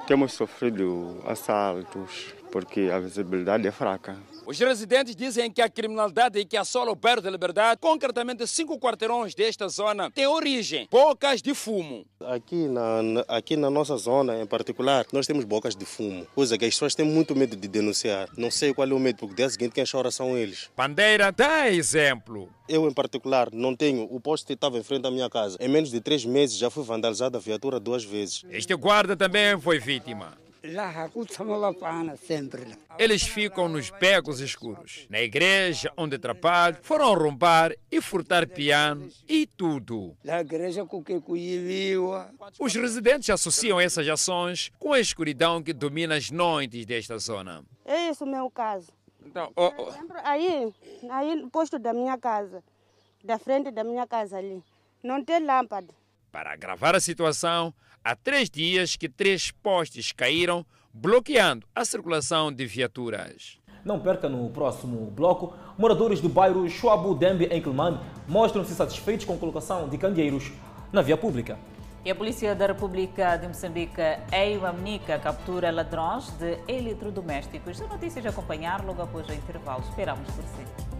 Temos sofrido assaltos porque a visibilidade é fraca. Os residentes dizem que a criminalidade que assola o bairro da Liberdade, concretamente cinco quarteirões desta zona, tem origem bocas de fumo. Aqui na, aqui na nossa zona, em particular, nós temos bocas de fumo, coisa que as pessoas têm muito medo de denunciar. Não sei qual é o medo, porque dia seguinte quem chora são eles. Bandeira dá exemplo. Eu, em particular, não tenho. O posto que estava em frente à minha casa. Em menos de três meses já fui vandalizada a viatura duas vezes. Este guarda também foi vítima. Eles ficam nos becos escuros. Na igreja, onde trabalham, foram roubar e furtar piano e tudo. Os residentes associam essas ações com a escuridão que domina as noites desta zona. É isso o meu caso. Então, oh, oh. Aí, aí no posto da minha casa, da frente da minha casa ali, não tem lâmpada. Para agravar a situação, há três dias que três postes caíram, bloqueando a circulação de viaturas. Não perca no próximo bloco. Moradores do bairro Chuabu Dembe, em Quilmane, mostram-se satisfeitos com a colocação de candeeiros na via pública. E a Polícia da República de Moçambique, Eiwamnica, captura ladrões de eletrodomésticos. A notícia a acompanhar logo após o intervalo. Esperamos por si.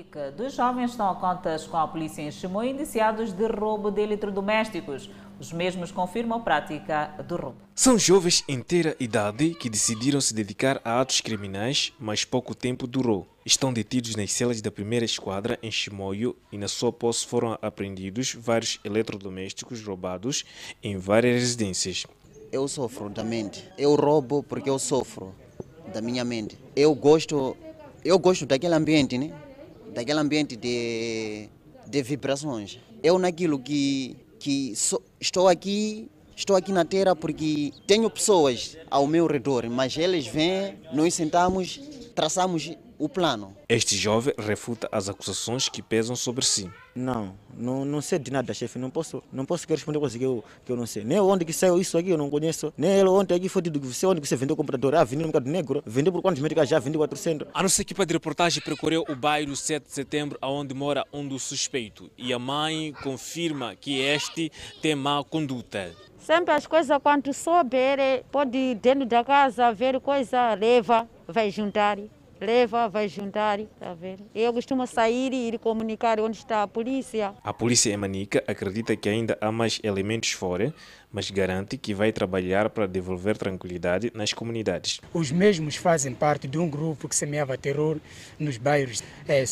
Moçambique. Dois jovens estão a contas com a polícia em Chimoio indiciados de roubo de eletrodomésticos. Os mesmos confirmam a prática do roubo. São jovens em inteira idade que decidiram se dedicar a atos criminais, mas pouco tempo durou. Estão detidos nas celas da primeira esquadra em Chimoio e na sua posse foram apreendidos vários eletrodomésticos roubados em várias residências. Eu sofro da mente. Eu roubo porque eu sofro da minha mente. Eu gosto, eu gosto daquele ambiente, né? Daquele ambiente de, de vibrações. Eu naquilo que, que so, estou aqui estou aqui na terra porque tenho pessoas ao meu redor, mas eles vêm, nós sentamos, traçamos o plano. Este jovem refuta as acusações que pesam sobre si. Não, não, não sei de nada, chefe. Não posso, não posso responder coisa que eu, que eu não sei. Nem onde que saiu isso aqui eu não conheço. Nem ele ontem aqui foi de você, onde que você vendeu o comprador. Ah, vendeu no mercado negro. Vendeu por quantos médicos já? Vendeu 400. A nossa equipa de reportagem percorreu o bairro 7 de setembro, onde mora um dos suspeitos. E a mãe confirma que este tem má conduta. Sempre as coisas, quando souber, pode ir dentro da casa ver coisa, leva, vai juntar leva, vai juntar, tá vendo? Eu costumo sair e ir comunicar onde está a polícia. A polícia em Manica acredita que ainda há mais elementos fora, mas garante que vai trabalhar para devolver tranquilidade nas comunidades. Os mesmos fazem parte de um grupo que semeava terror nos bairros. É,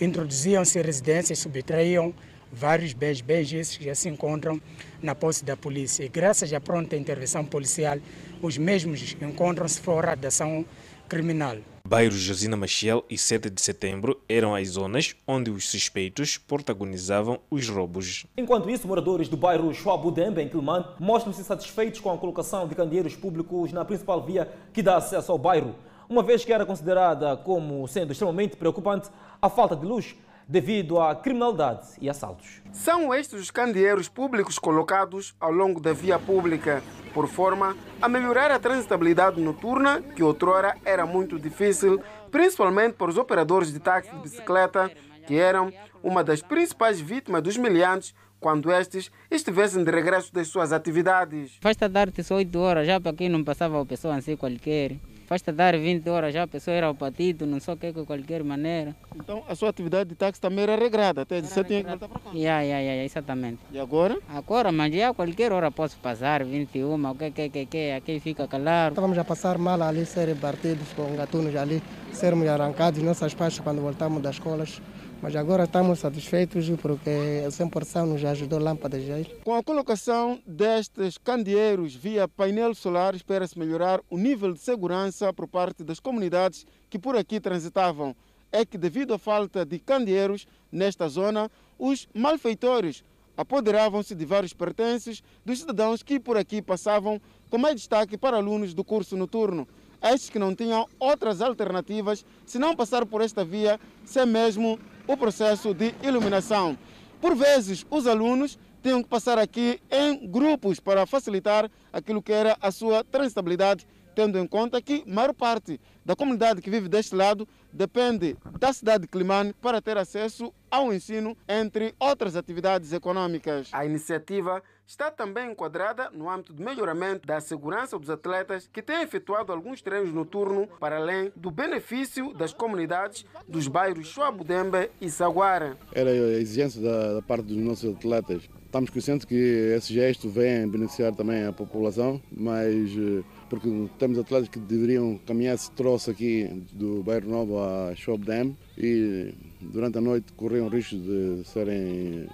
Introduziam-se residências, subtraíam vários bens, bens esses que já se encontram na posse da polícia. E graças à pronta intervenção policial, os mesmos encontram-se fora da ação criminal. Bairro Josina Machiel e 7 de setembro eram as zonas onde os suspeitos protagonizavam os roubos. Enquanto isso, moradores do bairro Chuabudembe, em Quilman, mostram-se satisfeitos com a colocação de candeeiros públicos na principal via que dá acesso ao bairro, uma vez que era considerada como sendo extremamente preocupante a falta de luz devido à criminalidade e assaltos. São estes os candeeiros públicos colocados ao longo da via pública, por forma a melhorar a transitabilidade noturna, que outrora era muito difícil, principalmente para os operadores de táxi de bicicleta, que eram uma das principais vítimas dos miliantes quando estes estivessem de regresso das suas atividades. Basta dar-te 8 horas, já para quem não passava a pessoa assim qualquer. Basta dar 20 horas, já a pessoa era o partido, não só que de qualquer maneira. Então a sua atividade de táxi também era regrada, até você tinha que voltar para casa? Yeah, yeah, yeah, exatamente. E agora? Agora, mas já a qualquer hora posso passar, 21, o que, que, que, que, aqui fica calado. Estávamos a passar mal ali, ser partidos com gatunos ali, sermos arrancados nossas partes quando voltamos das escolas. Mas agora estamos satisfeitos porque a 100% nos ajudou lâmpadas aí. Com a colocação destes candeeiros via painel solar, espera-se melhorar o nível de segurança por parte das comunidades que por aqui transitavam. É que, devido à falta de candeeiros nesta zona, os malfeitores apoderavam-se de vários pertences dos cidadãos que por aqui passavam, com mais destaque para alunos do curso noturno. Estes que não tinham outras alternativas se não passar por esta via, sem mesmo o processo de iluminação. Por vezes, os alunos tinham que passar aqui em grupos para facilitar aquilo que era a sua transitabilidade, tendo em conta que a maior parte da comunidade que vive deste lado depende da cidade de Climane para ter acesso ao ensino, entre outras atividades econômicas. A iniciativa está também enquadrada no âmbito do melhoramento da segurança dos atletas que têm efetuado alguns treinos noturnos para além do benefício das comunidades dos bairros Chuabudembe e Saguara. Era a exigência da, da parte dos nossos atletas. Estamos conscientes que esse gesto vem beneficiar também a população, mas eh, porque temos atletas que deveriam caminhar esse troço aqui do Bairro Novo a Shop Dam e durante a noite corriam risco de serem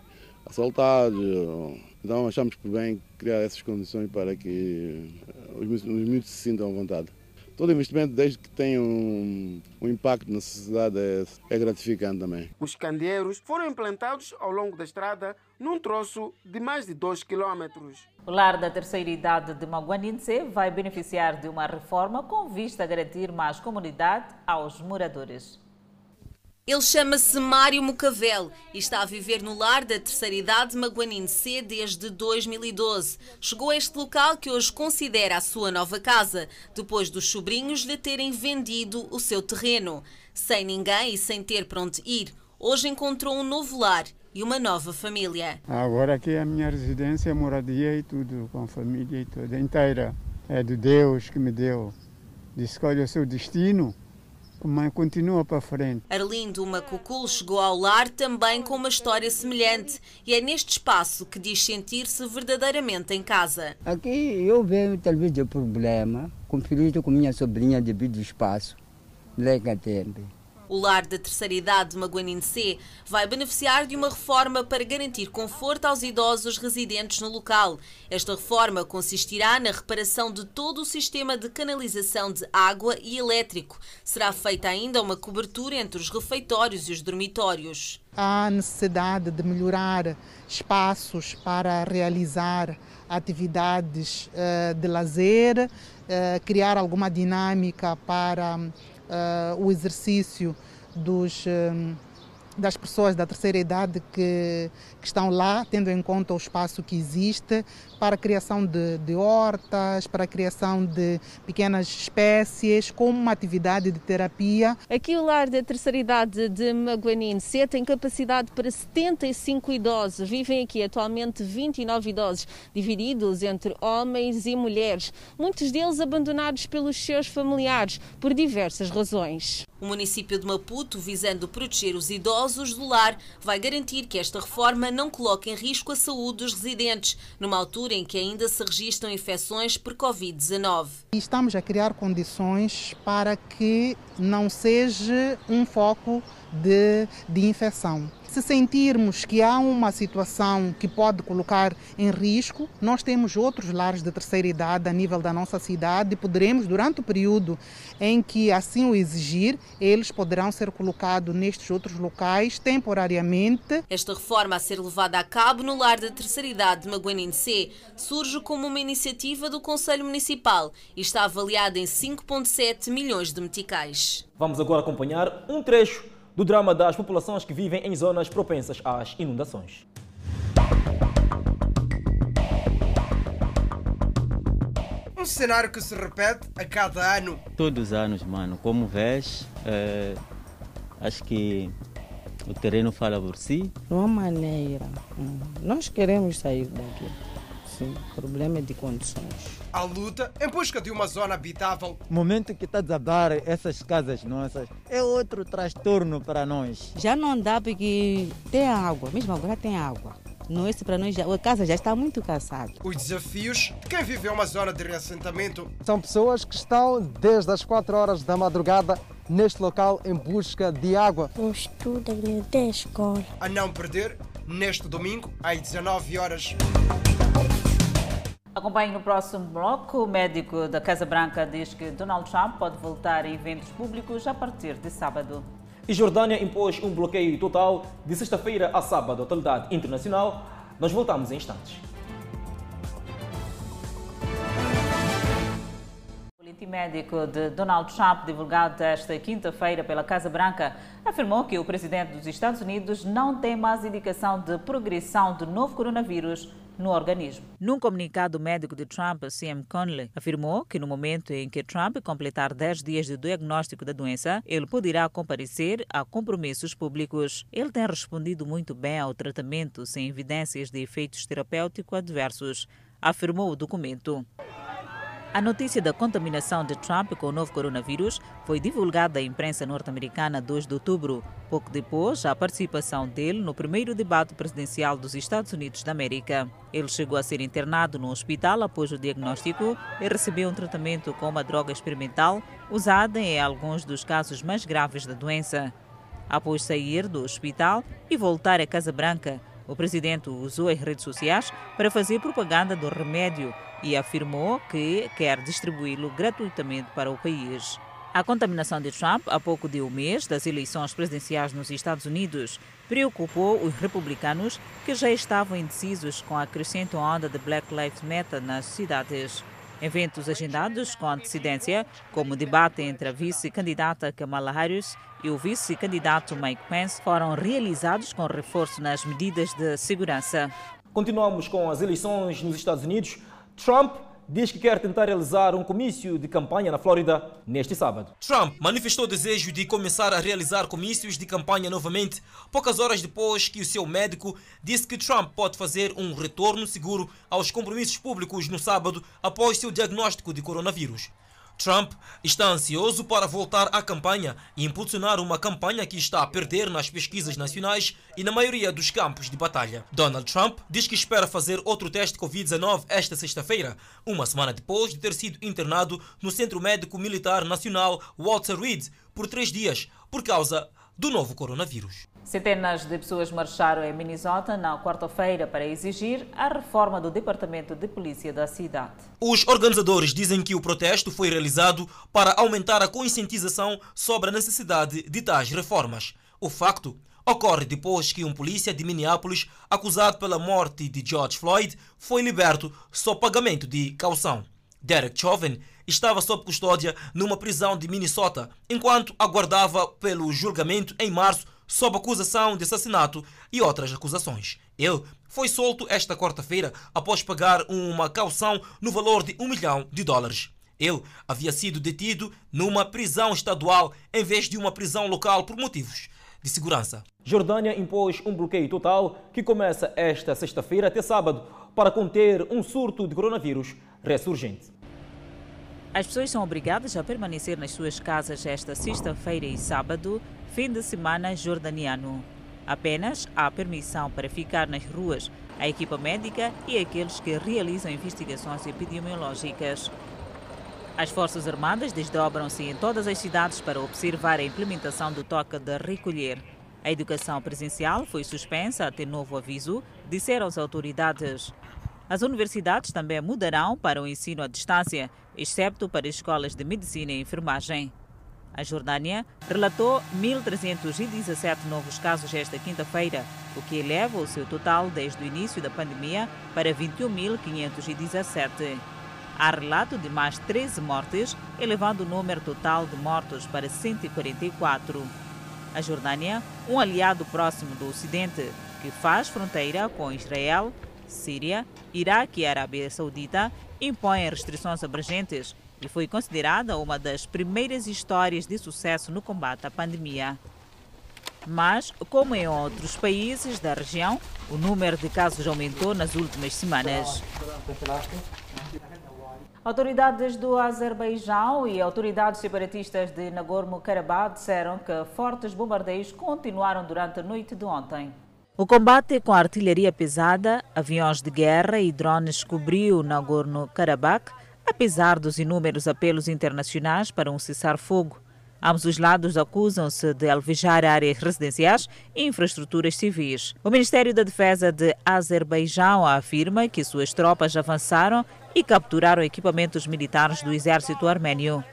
assaltados. Então achamos por bem criar essas condições para que os miúdos se sintam à vontade. Todo investimento, desde que tenha um, um impacto na sociedade, é, é, gratificante também. Os candeeiros foram implantados ao longo da estrada num troço de mais de 2 quilômetros. O lar da terceira idade de Maguaninse vai beneficiar de uma reforma com vista a garantir mais comunidade aos moradores. Ele chama-se Mário Mucavel e está a viver no lar da terceira idade Maguanine C desde 2012. Chegou a este local que hoje considera a sua nova casa, depois dos sobrinhos lhe terem vendido o seu terreno. Sem ninguém e sem ter para onde ir, hoje encontrou um novo lar e uma nova família. Agora aqui é a minha residência, moradia e tudo, com a família e toda inteira. É de Deus que me deu. Escolhe o seu destino mas continua para frente. Arlindo Macucul chegou ao lar também com uma história semelhante e é neste espaço que diz sentir-se verdadeiramente em casa. Aqui eu venho talvez de problema, conflito com minha sobrinha devido ao espaço, lá em Catembe. O lar da terceira idade de Maguanine C vai beneficiar de uma reforma para garantir conforto aos idosos residentes no local. Esta reforma consistirá na reparação de todo o sistema de canalização de água e elétrico. Será feita ainda uma cobertura entre os refeitórios e os dormitórios. Há necessidade de melhorar espaços para realizar atividades uh, de lazer, uh, criar alguma dinâmica para uh, o exercício dos, um, das pessoas da terceira idade que, que estão lá, tendo em conta o espaço que existe, para a criação de, de hortas, para a criação de pequenas espécies, como uma atividade de terapia. Aqui o lar da terceira idade de Maguanine C tem capacidade para 75 idosos. Vivem aqui atualmente 29 idosos, divididos entre homens e mulheres, muitos deles abandonados pelos seus familiares por diversas razões. O município de Maputo, visando proteger os idosos do lar, vai garantir que esta reforma não coloque em risco a saúde dos residentes, numa altura em que ainda se registram infecções por Covid-19. Estamos a criar condições para que não seja um foco de, de infecção. Se sentirmos que há uma situação que pode colocar em risco, nós temos outros lares de terceira idade a nível da nossa cidade e poderemos, durante o período em que assim o exigir, eles poderão ser colocados nestes outros locais temporariamente. Esta reforma a ser levada a cabo no lar da terceira idade de Maguanine C surge como uma iniciativa do Conselho Municipal e está avaliada em 5,7 milhões de meticais. Vamos agora acompanhar um trecho do drama das populações que vivem em zonas propensas às inundações. Um cenário que se repete a cada ano. Todos os anos, mano. Como vês, é, acho que o terreno fala por si. Não há maneira. Hum, nós queremos sair daqui. Sim, problema é de condições. A luta em busca de uma zona habitável. O momento que está a desabar essas casas nossas é outro transtorno para nós. Já não dá porque tem água, mesmo agora tem água. Não é para nós, a casa já está muito cansada. Os desafios de quem viveu uma zona de reassentamento. São pessoas que estão desde as 4 horas da madrugada neste local em busca de água. Um estudo da escola. A não perder, neste domingo, às 19 horas. Acompanhe no próximo bloco. O médico da Casa Branca diz que Donald Trump pode voltar a eventos públicos a partir de sábado. E Jordânia impôs um bloqueio total de sexta-feira a sábado à atualidade internacional. Nós voltamos em instantes. médico de Donald Trump, divulgado esta quinta-feira pela Casa Branca, afirmou que o presidente dos Estados Unidos não tem mais indicação de progressão do novo coronavírus no organismo. Num comunicado, médico de Trump, C.M. Conley, afirmou que no momento em que Trump completar 10 dias de diagnóstico da doença, ele poderá comparecer a compromissos públicos. Ele tem respondido muito bem ao tratamento sem evidências de efeitos terapêuticos adversos, afirmou o documento. A notícia da contaminação de Trump com o novo coronavírus foi divulgada à imprensa norte-americana 2 de outubro, pouco depois da participação dele no primeiro debate presidencial dos Estados Unidos da América. Ele chegou a ser internado no hospital após o diagnóstico e recebeu um tratamento com uma droga experimental usada em alguns dos casos mais graves da doença. Após sair do hospital e voltar à Casa Branca, o presidente usou as redes sociais para fazer propaganda do remédio e afirmou que quer distribuí-lo gratuitamente para o país. A contaminação de Trump, há pouco de um mês das eleições presidenciais nos Estados Unidos, preocupou os republicanos que já estavam indecisos com a crescente onda de Black Lives Matter nas cidades. Eventos agendados com antecedência, como o debate entre a vice-candidata Kamala Harris e o vice-candidato Mike Pence, foram realizados com reforço nas medidas de segurança. Continuamos com as eleições nos Estados Unidos. Trump diz que quer tentar realizar um comício de campanha na Flórida neste sábado. Trump manifestou desejo de começar a realizar comícios de campanha novamente, poucas horas depois que o seu médico disse que Trump pode fazer um retorno seguro aos compromissos públicos no sábado após seu diagnóstico de coronavírus. Trump está ansioso para voltar à campanha e impulsionar uma campanha que está a perder nas pesquisas nacionais e na maioria dos campos de batalha. Donald Trump diz que espera fazer outro teste Covid-19 esta sexta-feira, uma semana depois de ter sido internado no Centro Médico Militar Nacional Walter Reed por três dias por causa do novo coronavírus. Centenas de pessoas marcharam em Minnesota na quarta-feira para exigir a reforma do Departamento de Polícia da cidade. Os organizadores dizem que o protesto foi realizado para aumentar a conscientização sobre a necessidade de tais reformas. O facto ocorre depois que um polícia de Minneapolis, acusado pela morte de George Floyd, foi liberto sob pagamento de caução. Derek Chauvin estava sob custódia numa prisão de Minnesota, enquanto aguardava pelo julgamento em março sob acusação de assassinato e outras acusações. Ele foi solto esta quarta-feira após pagar uma caução no valor de um milhão de dólares. Ele havia sido detido numa prisão estadual em vez de uma prisão local por motivos de segurança. Jordânia impôs um bloqueio total que começa esta sexta-feira até sábado para conter um surto de coronavírus ressurgente. As pessoas são obrigadas a permanecer nas suas casas esta sexta-feira e sábado fim de semana jordaniano. Apenas há permissão para ficar nas ruas a equipa médica e aqueles que realizam investigações epidemiológicas. As Forças Armadas desdobram-se em todas as cidades para observar a implementação do toque de recolher. A educação presencial foi suspensa até novo aviso, disseram as autoridades. As universidades também mudarão para o ensino à distância, exceto para escolas de medicina e enfermagem. A Jordânia relatou 1.317 novos casos esta quinta-feira, o que eleva o seu total desde o início da pandemia para 21.517. Há relato de mais 13 mortes, elevando o número total de mortos para 144. A Jordânia, um aliado próximo do Ocidente, que faz fronteira com Israel, Síria, Iraque e Arábia Saudita, impõe restrições abrangentes e foi considerada uma das primeiras histórias de sucesso no combate à pandemia. Mas, como em outros países da região, o número de casos aumentou nas últimas semanas. Autoridades do Azerbaijão e autoridades separatistas de Nagorno-Karabakh disseram que fortes bombardeios continuaram durante a noite de ontem. O combate com artilharia pesada, aviões de guerra e drones cobriu Nagorno-Karabakh Apesar dos inúmeros apelos internacionais para um cessar-fogo, ambos os lados acusam-se de alvejar áreas residenciais e infraestruturas civis. O Ministério da Defesa de Azerbaijão afirma que suas tropas avançaram e capturaram equipamentos militares do exército armênio.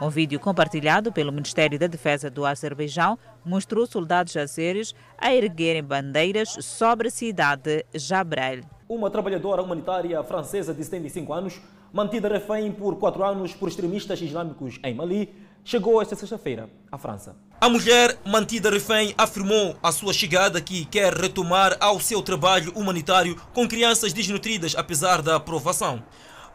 Um vídeo compartilhado pelo Ministério da Defesa do Azerbaijão mostrou soldados azeres a erguerem bandeiras sobre a cidade Jabrel. Uma trabalhadora humanitária francesa de 75 anos mantida refém por quatro anos por extremistas islâmicos em Mali, chegou esta sexta-feira à França. A mulher mantida refém afirmou a sua chegada que quer retomar ao seu trabalho humanitário com crianças desnutridas apesar da aprovação.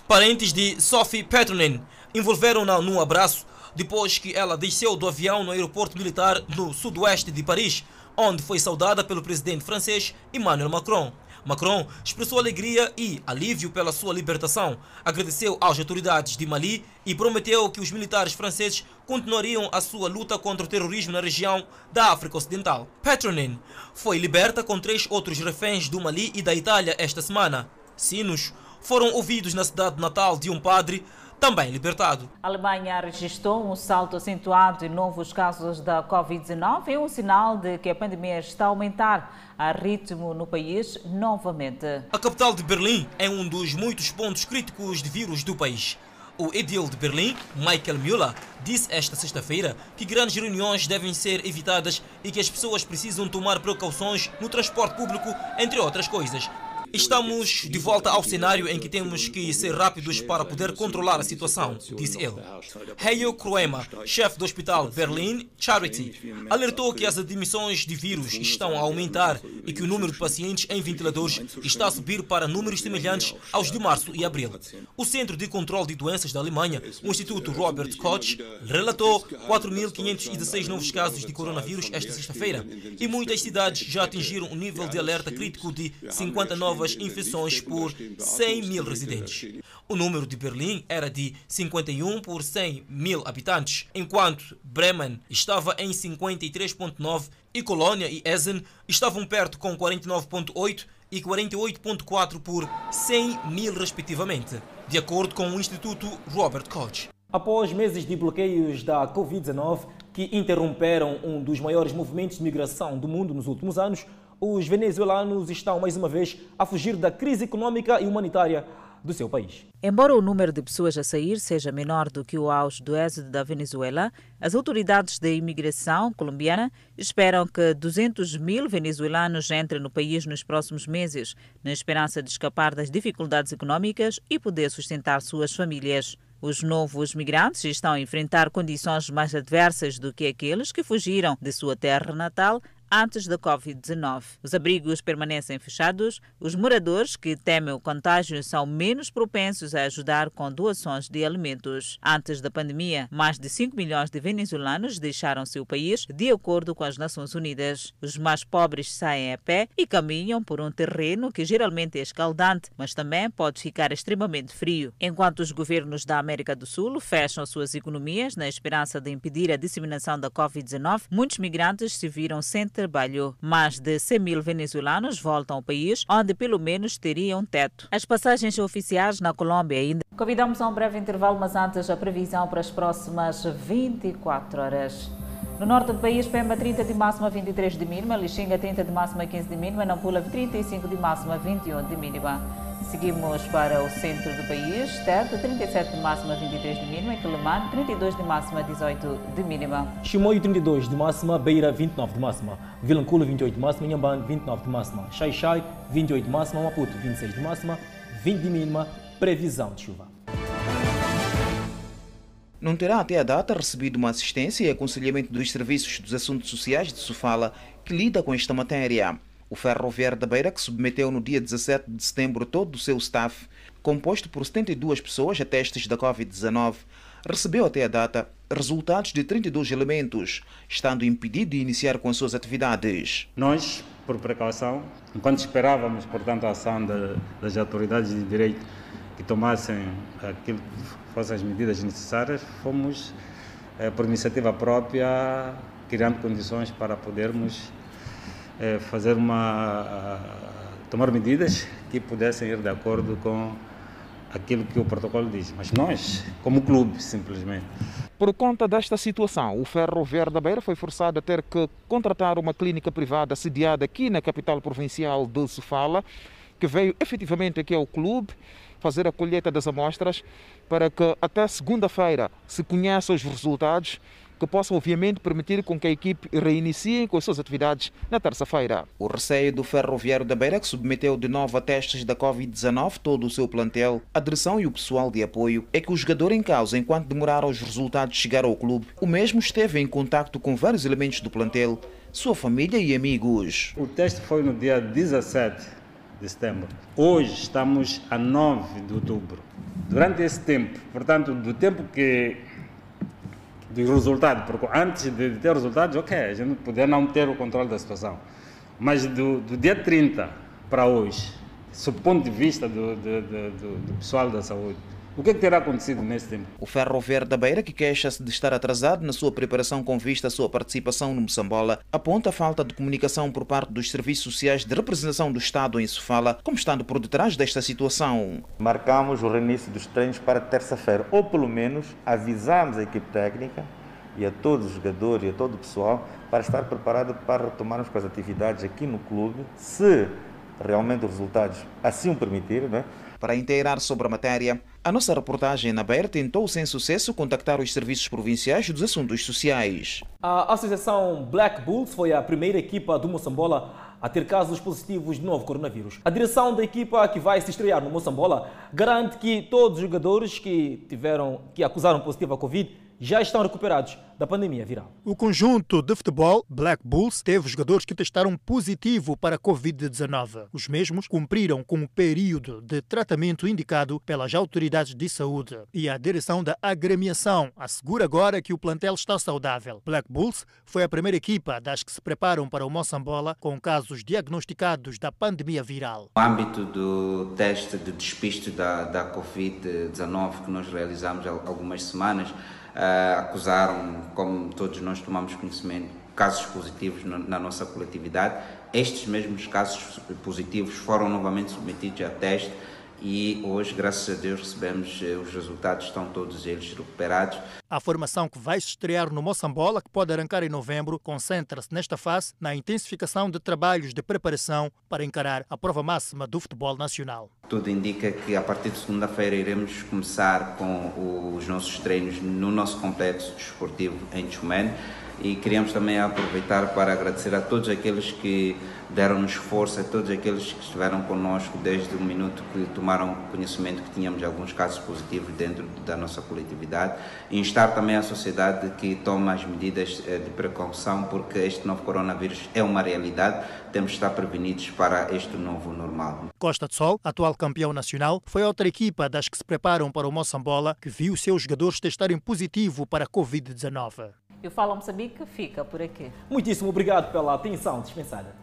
Parentes de Sophie Petronen envolveram-na num abraço depois que ela desceu do avião no aeroporto militar no sudoeste de Paris, onde foi saudada pelo presidente francês Emmanuel Macron. Macron expressou alegria e alívio pela sua libertação, agradeceu às autoridades de Mali e prometeu que os militares franceses continuariam a sua luta contra o terrorismo na região da África Ocidental. Petronin foi liberta com três outros reféns do Mali e da Itália esta semana. Sinos foram ouvidos na cidade natal de um padre também libertado. A Alemanha registrou um salto acentuado em novos casos da Covid-19 e um sinal de que a pandemia está a aumentar a ritmo no país novamente. A capital de Berlim é um dos muitos pontos críticos de vírus do país. O edil de Berlim, Michael Müller, disse esta sexta-feira que grandes reuniões devem ser evitadas e que as pessoas precisam tomar precauções no transporte público, entre outras coisas. Estamos de volta ao cenário em que temos que ser rápidos para poder controlar a situação, disse ele. Heio Kruema, chefe do hospital Berlin Charity, alertou que as admissões de vírus estão a aumentar e que o número de pacientes em ventiladores está a subir para números semelhantes aos de março e abril. O Centro de Controle de Doenças da Alemanha, o Instituto Robert Koch, relatou 4.516 novos casos de coronavírus esta sexta-feira e muitas cidades já atingiram um nível de alerta crítico de 59 novas infecções por 100 mil residentes. O número de Berlim era de 51 por 100 mil habitantes, enquanto Bremen estava em 53,9 e Colônia e Essen estavam perto com 49,8 e 48,4 por 100 mil, respectivamente, de acordo com o Instituto Robert Koch. Após meses de bloqueios da Covid-19 que interromperam um dos maiores movimentos de migração do mundo nos últimos anos, os venezuelanos estão mais uma vez a fugir da crise econômica e humanitária do seu país. Embora o número de pessoas a sair seja menor do que o auge do êxodo da Venezuela, as autoridades de imigração colombiana esperam que 200 mil venezuelanos entrem no país nos próximos meses, na esperança de escapar das dificuldades econômicas e poder sustentar suas famílias. Os novos migrantes estão a enfrentar condições mais adversas do que aqueles que fugiram de sua terra natal antes da Covid-19. Os abrigos permanecem fechados, os moradores que temem o contágio são menos propensos a ajudar com doações de alimentos. Antes da pandemia, mais de 5 milhões de venezuelanos deixaram seu país, de acordo com as Nações Unidas. Os mais pobres saem a pé e caminham por um terreno que geralmente é escaldante, mas também pode ficar extremamente frio. Enquanto os governos da América do Sul fecham suas economias na esperança de impedir a disseminação da Covid-19, muitos migrantes se viram sem trabalho. Mais de 100 mil venezuelanos voltam ao país, onde pelo menos teriam teto. As passagens oficiais na Colômbia ainda. Convidamos a um breve intervalo, mas antes a previsão para as próximas 24 horas. No norte do país, Pemba 30 de máxima, 23 de mínima, Lixinga 30 de máxima, 15 de mínima, Nampula 35 de máxima, 21 de mínima. Seguimos para o centro do país, Tete 37 de máxima, 23 de mínima, Quelimane 32 de máxima, 18 de mínima. Chimoio 32 de máxima, Beira 29 de máxima, Vilanculo 28 de máxima, Inhambane 29 de máxima, Xai-Xai 28 de máxima, Maputo 26 de máxima, 20 de mínima, previsão de chuva. Não terá até a data recebido uma assistência e aconselhamento dos Serviços dos Assuntos Sociais de Sofala que lida com esta matéria. O Ferroviário da Beira, que submeteu no dia 17 de setembro todo o seu staff, composto por 72 pessoas a testes da Covid-19, recebeu até a data resultados de 32 elementos, estando impedido de iniciar com as suas atividades. Nós, por precaução, enquanto esperávamos, portanto, a ação de, das autoridades de direito que tomassem aquilo que fossem as medidas necessárias, fomos, eh, por iniciativa própria, criando condições para podermos eh, fazer uma. tomar medidas que pudessem ir de acordo com aquilo que o protocolo diz. Mas nós, como clube, simplesmente. Por conta desta situação, o Ferroviário da Beira foi forçado a ter que contratar uma clínica privada sediada aqui na capital provincial de Sofala, que veio efetivamente aqui ao clube fazer a colheita das amostras para que até segunda-feira se conheça os resultados que possa obviamente permitir com que a equipe reinicie com as suas atividades na terça-feira. O receio do Ferroviário da Beira, que submeteu de novo a testes da Covid-19 todo o seu plantel, a direção e o pessoal de apoio, é que o jogador em causa, enquanto demoraram os resultados de chegar ao clube, o mesmo esteve em contacto com vários elementos do plantel, sua família e amigos. O teste foi no dia 17 de setembro. Hoje estamos a 9 de outubro. Durante esse tempo, portanto, do tempo que do resultado, porque antes de ter resultados, ok, a gente poder não ter o controle da situação. Mas do, do dia 30 para hoje, sob o ponto de vista do, do, do pessoal da saúde, o que, é que terá acontecido nesse tempo? O Ferro Verde da Beira, que queixa-se de estar atrasado na sua preparação com vista à sua participação no Moçambola, aponta a falta de comunicação por parte dos serviços sociais de representação do Estado em Sofala, como estando por detrás desta situação. Marcamos o reinício dos treinos para terça-feira, ou pelo menos avisamos a equipe técnica e a todos os jogadores e a todo o pessoal para estar preparado para retomarmos com as atividades aqui no clube, se realmente os resultados assim o permitirem, né? Para inteirar sobre a matéria, a nossa reportagem na BER tentou sem sucesso contactar os serviços provinciais dos assuntos sociais. A associação Black Bulls foi a primeira equipa do Moçambola a ter casos positivos de novo coronavírus. A direção da equipa que vai se estrear no Moçambola garante que todos os jogadores que tiveram que acusaram positivo a Covid já estão recuperados da pandemia viral. O conjunto de futebol Black Bulls teve jogadores que testaram positivo para a Covid-19. Os mesmos cumpriram com o período de tratamento indicado pelas autoridades de saúde. E a direção da agremiação assegura agora que o plantel está saudável. Black Bulls foi a primeira equipa das que se preparam para o Moçambola com casos diagnosticados da pandemia viral. No âmbito do teste de despiste da, da Covid-19 que nós realizamos há algumas semanas, uh, acusaram, como todos nós tomamos conhecimento, casos positivos na nossa coletividade. Estes mesmos casos positivos foram novamente submetidos a teste e hoje, graças a Deus, recebemos eh, os resultados, estão todos eles recuperados. A formação que vai se estrear no Moçambola, que pode arrancar em novembro, concentra-se nesta fase na intensificação de trabalhos de preparação para encarar a prova máxima do futebol nacional. Tudo indica que a partir de segunda-feira iremos começar com os nossos treinos no nosso complexo desportivo em Chumene e queríamos também aproveitar para agradecer a todos aqueles que deram-nos força, a todos aqueles que estiveram conosco desde o minuto que tomaram conhecimento que tínhamos alguns casos positivos dentro da nossa coletividade e instar também a sociedade que tome as medidas eh, de precaução porque este novo coronavírus é uma realidade, temos de estar prevenidos para este novo normal. Costa de Sol, atual campeão nacional, foi outra equipa das que se preparam para o Moçambola que viu seus jogadores testarem positivo para a Covid-19. E o Fala Moçambique fica por aqui. Muitíssimo obrigado pela atenção dispensada.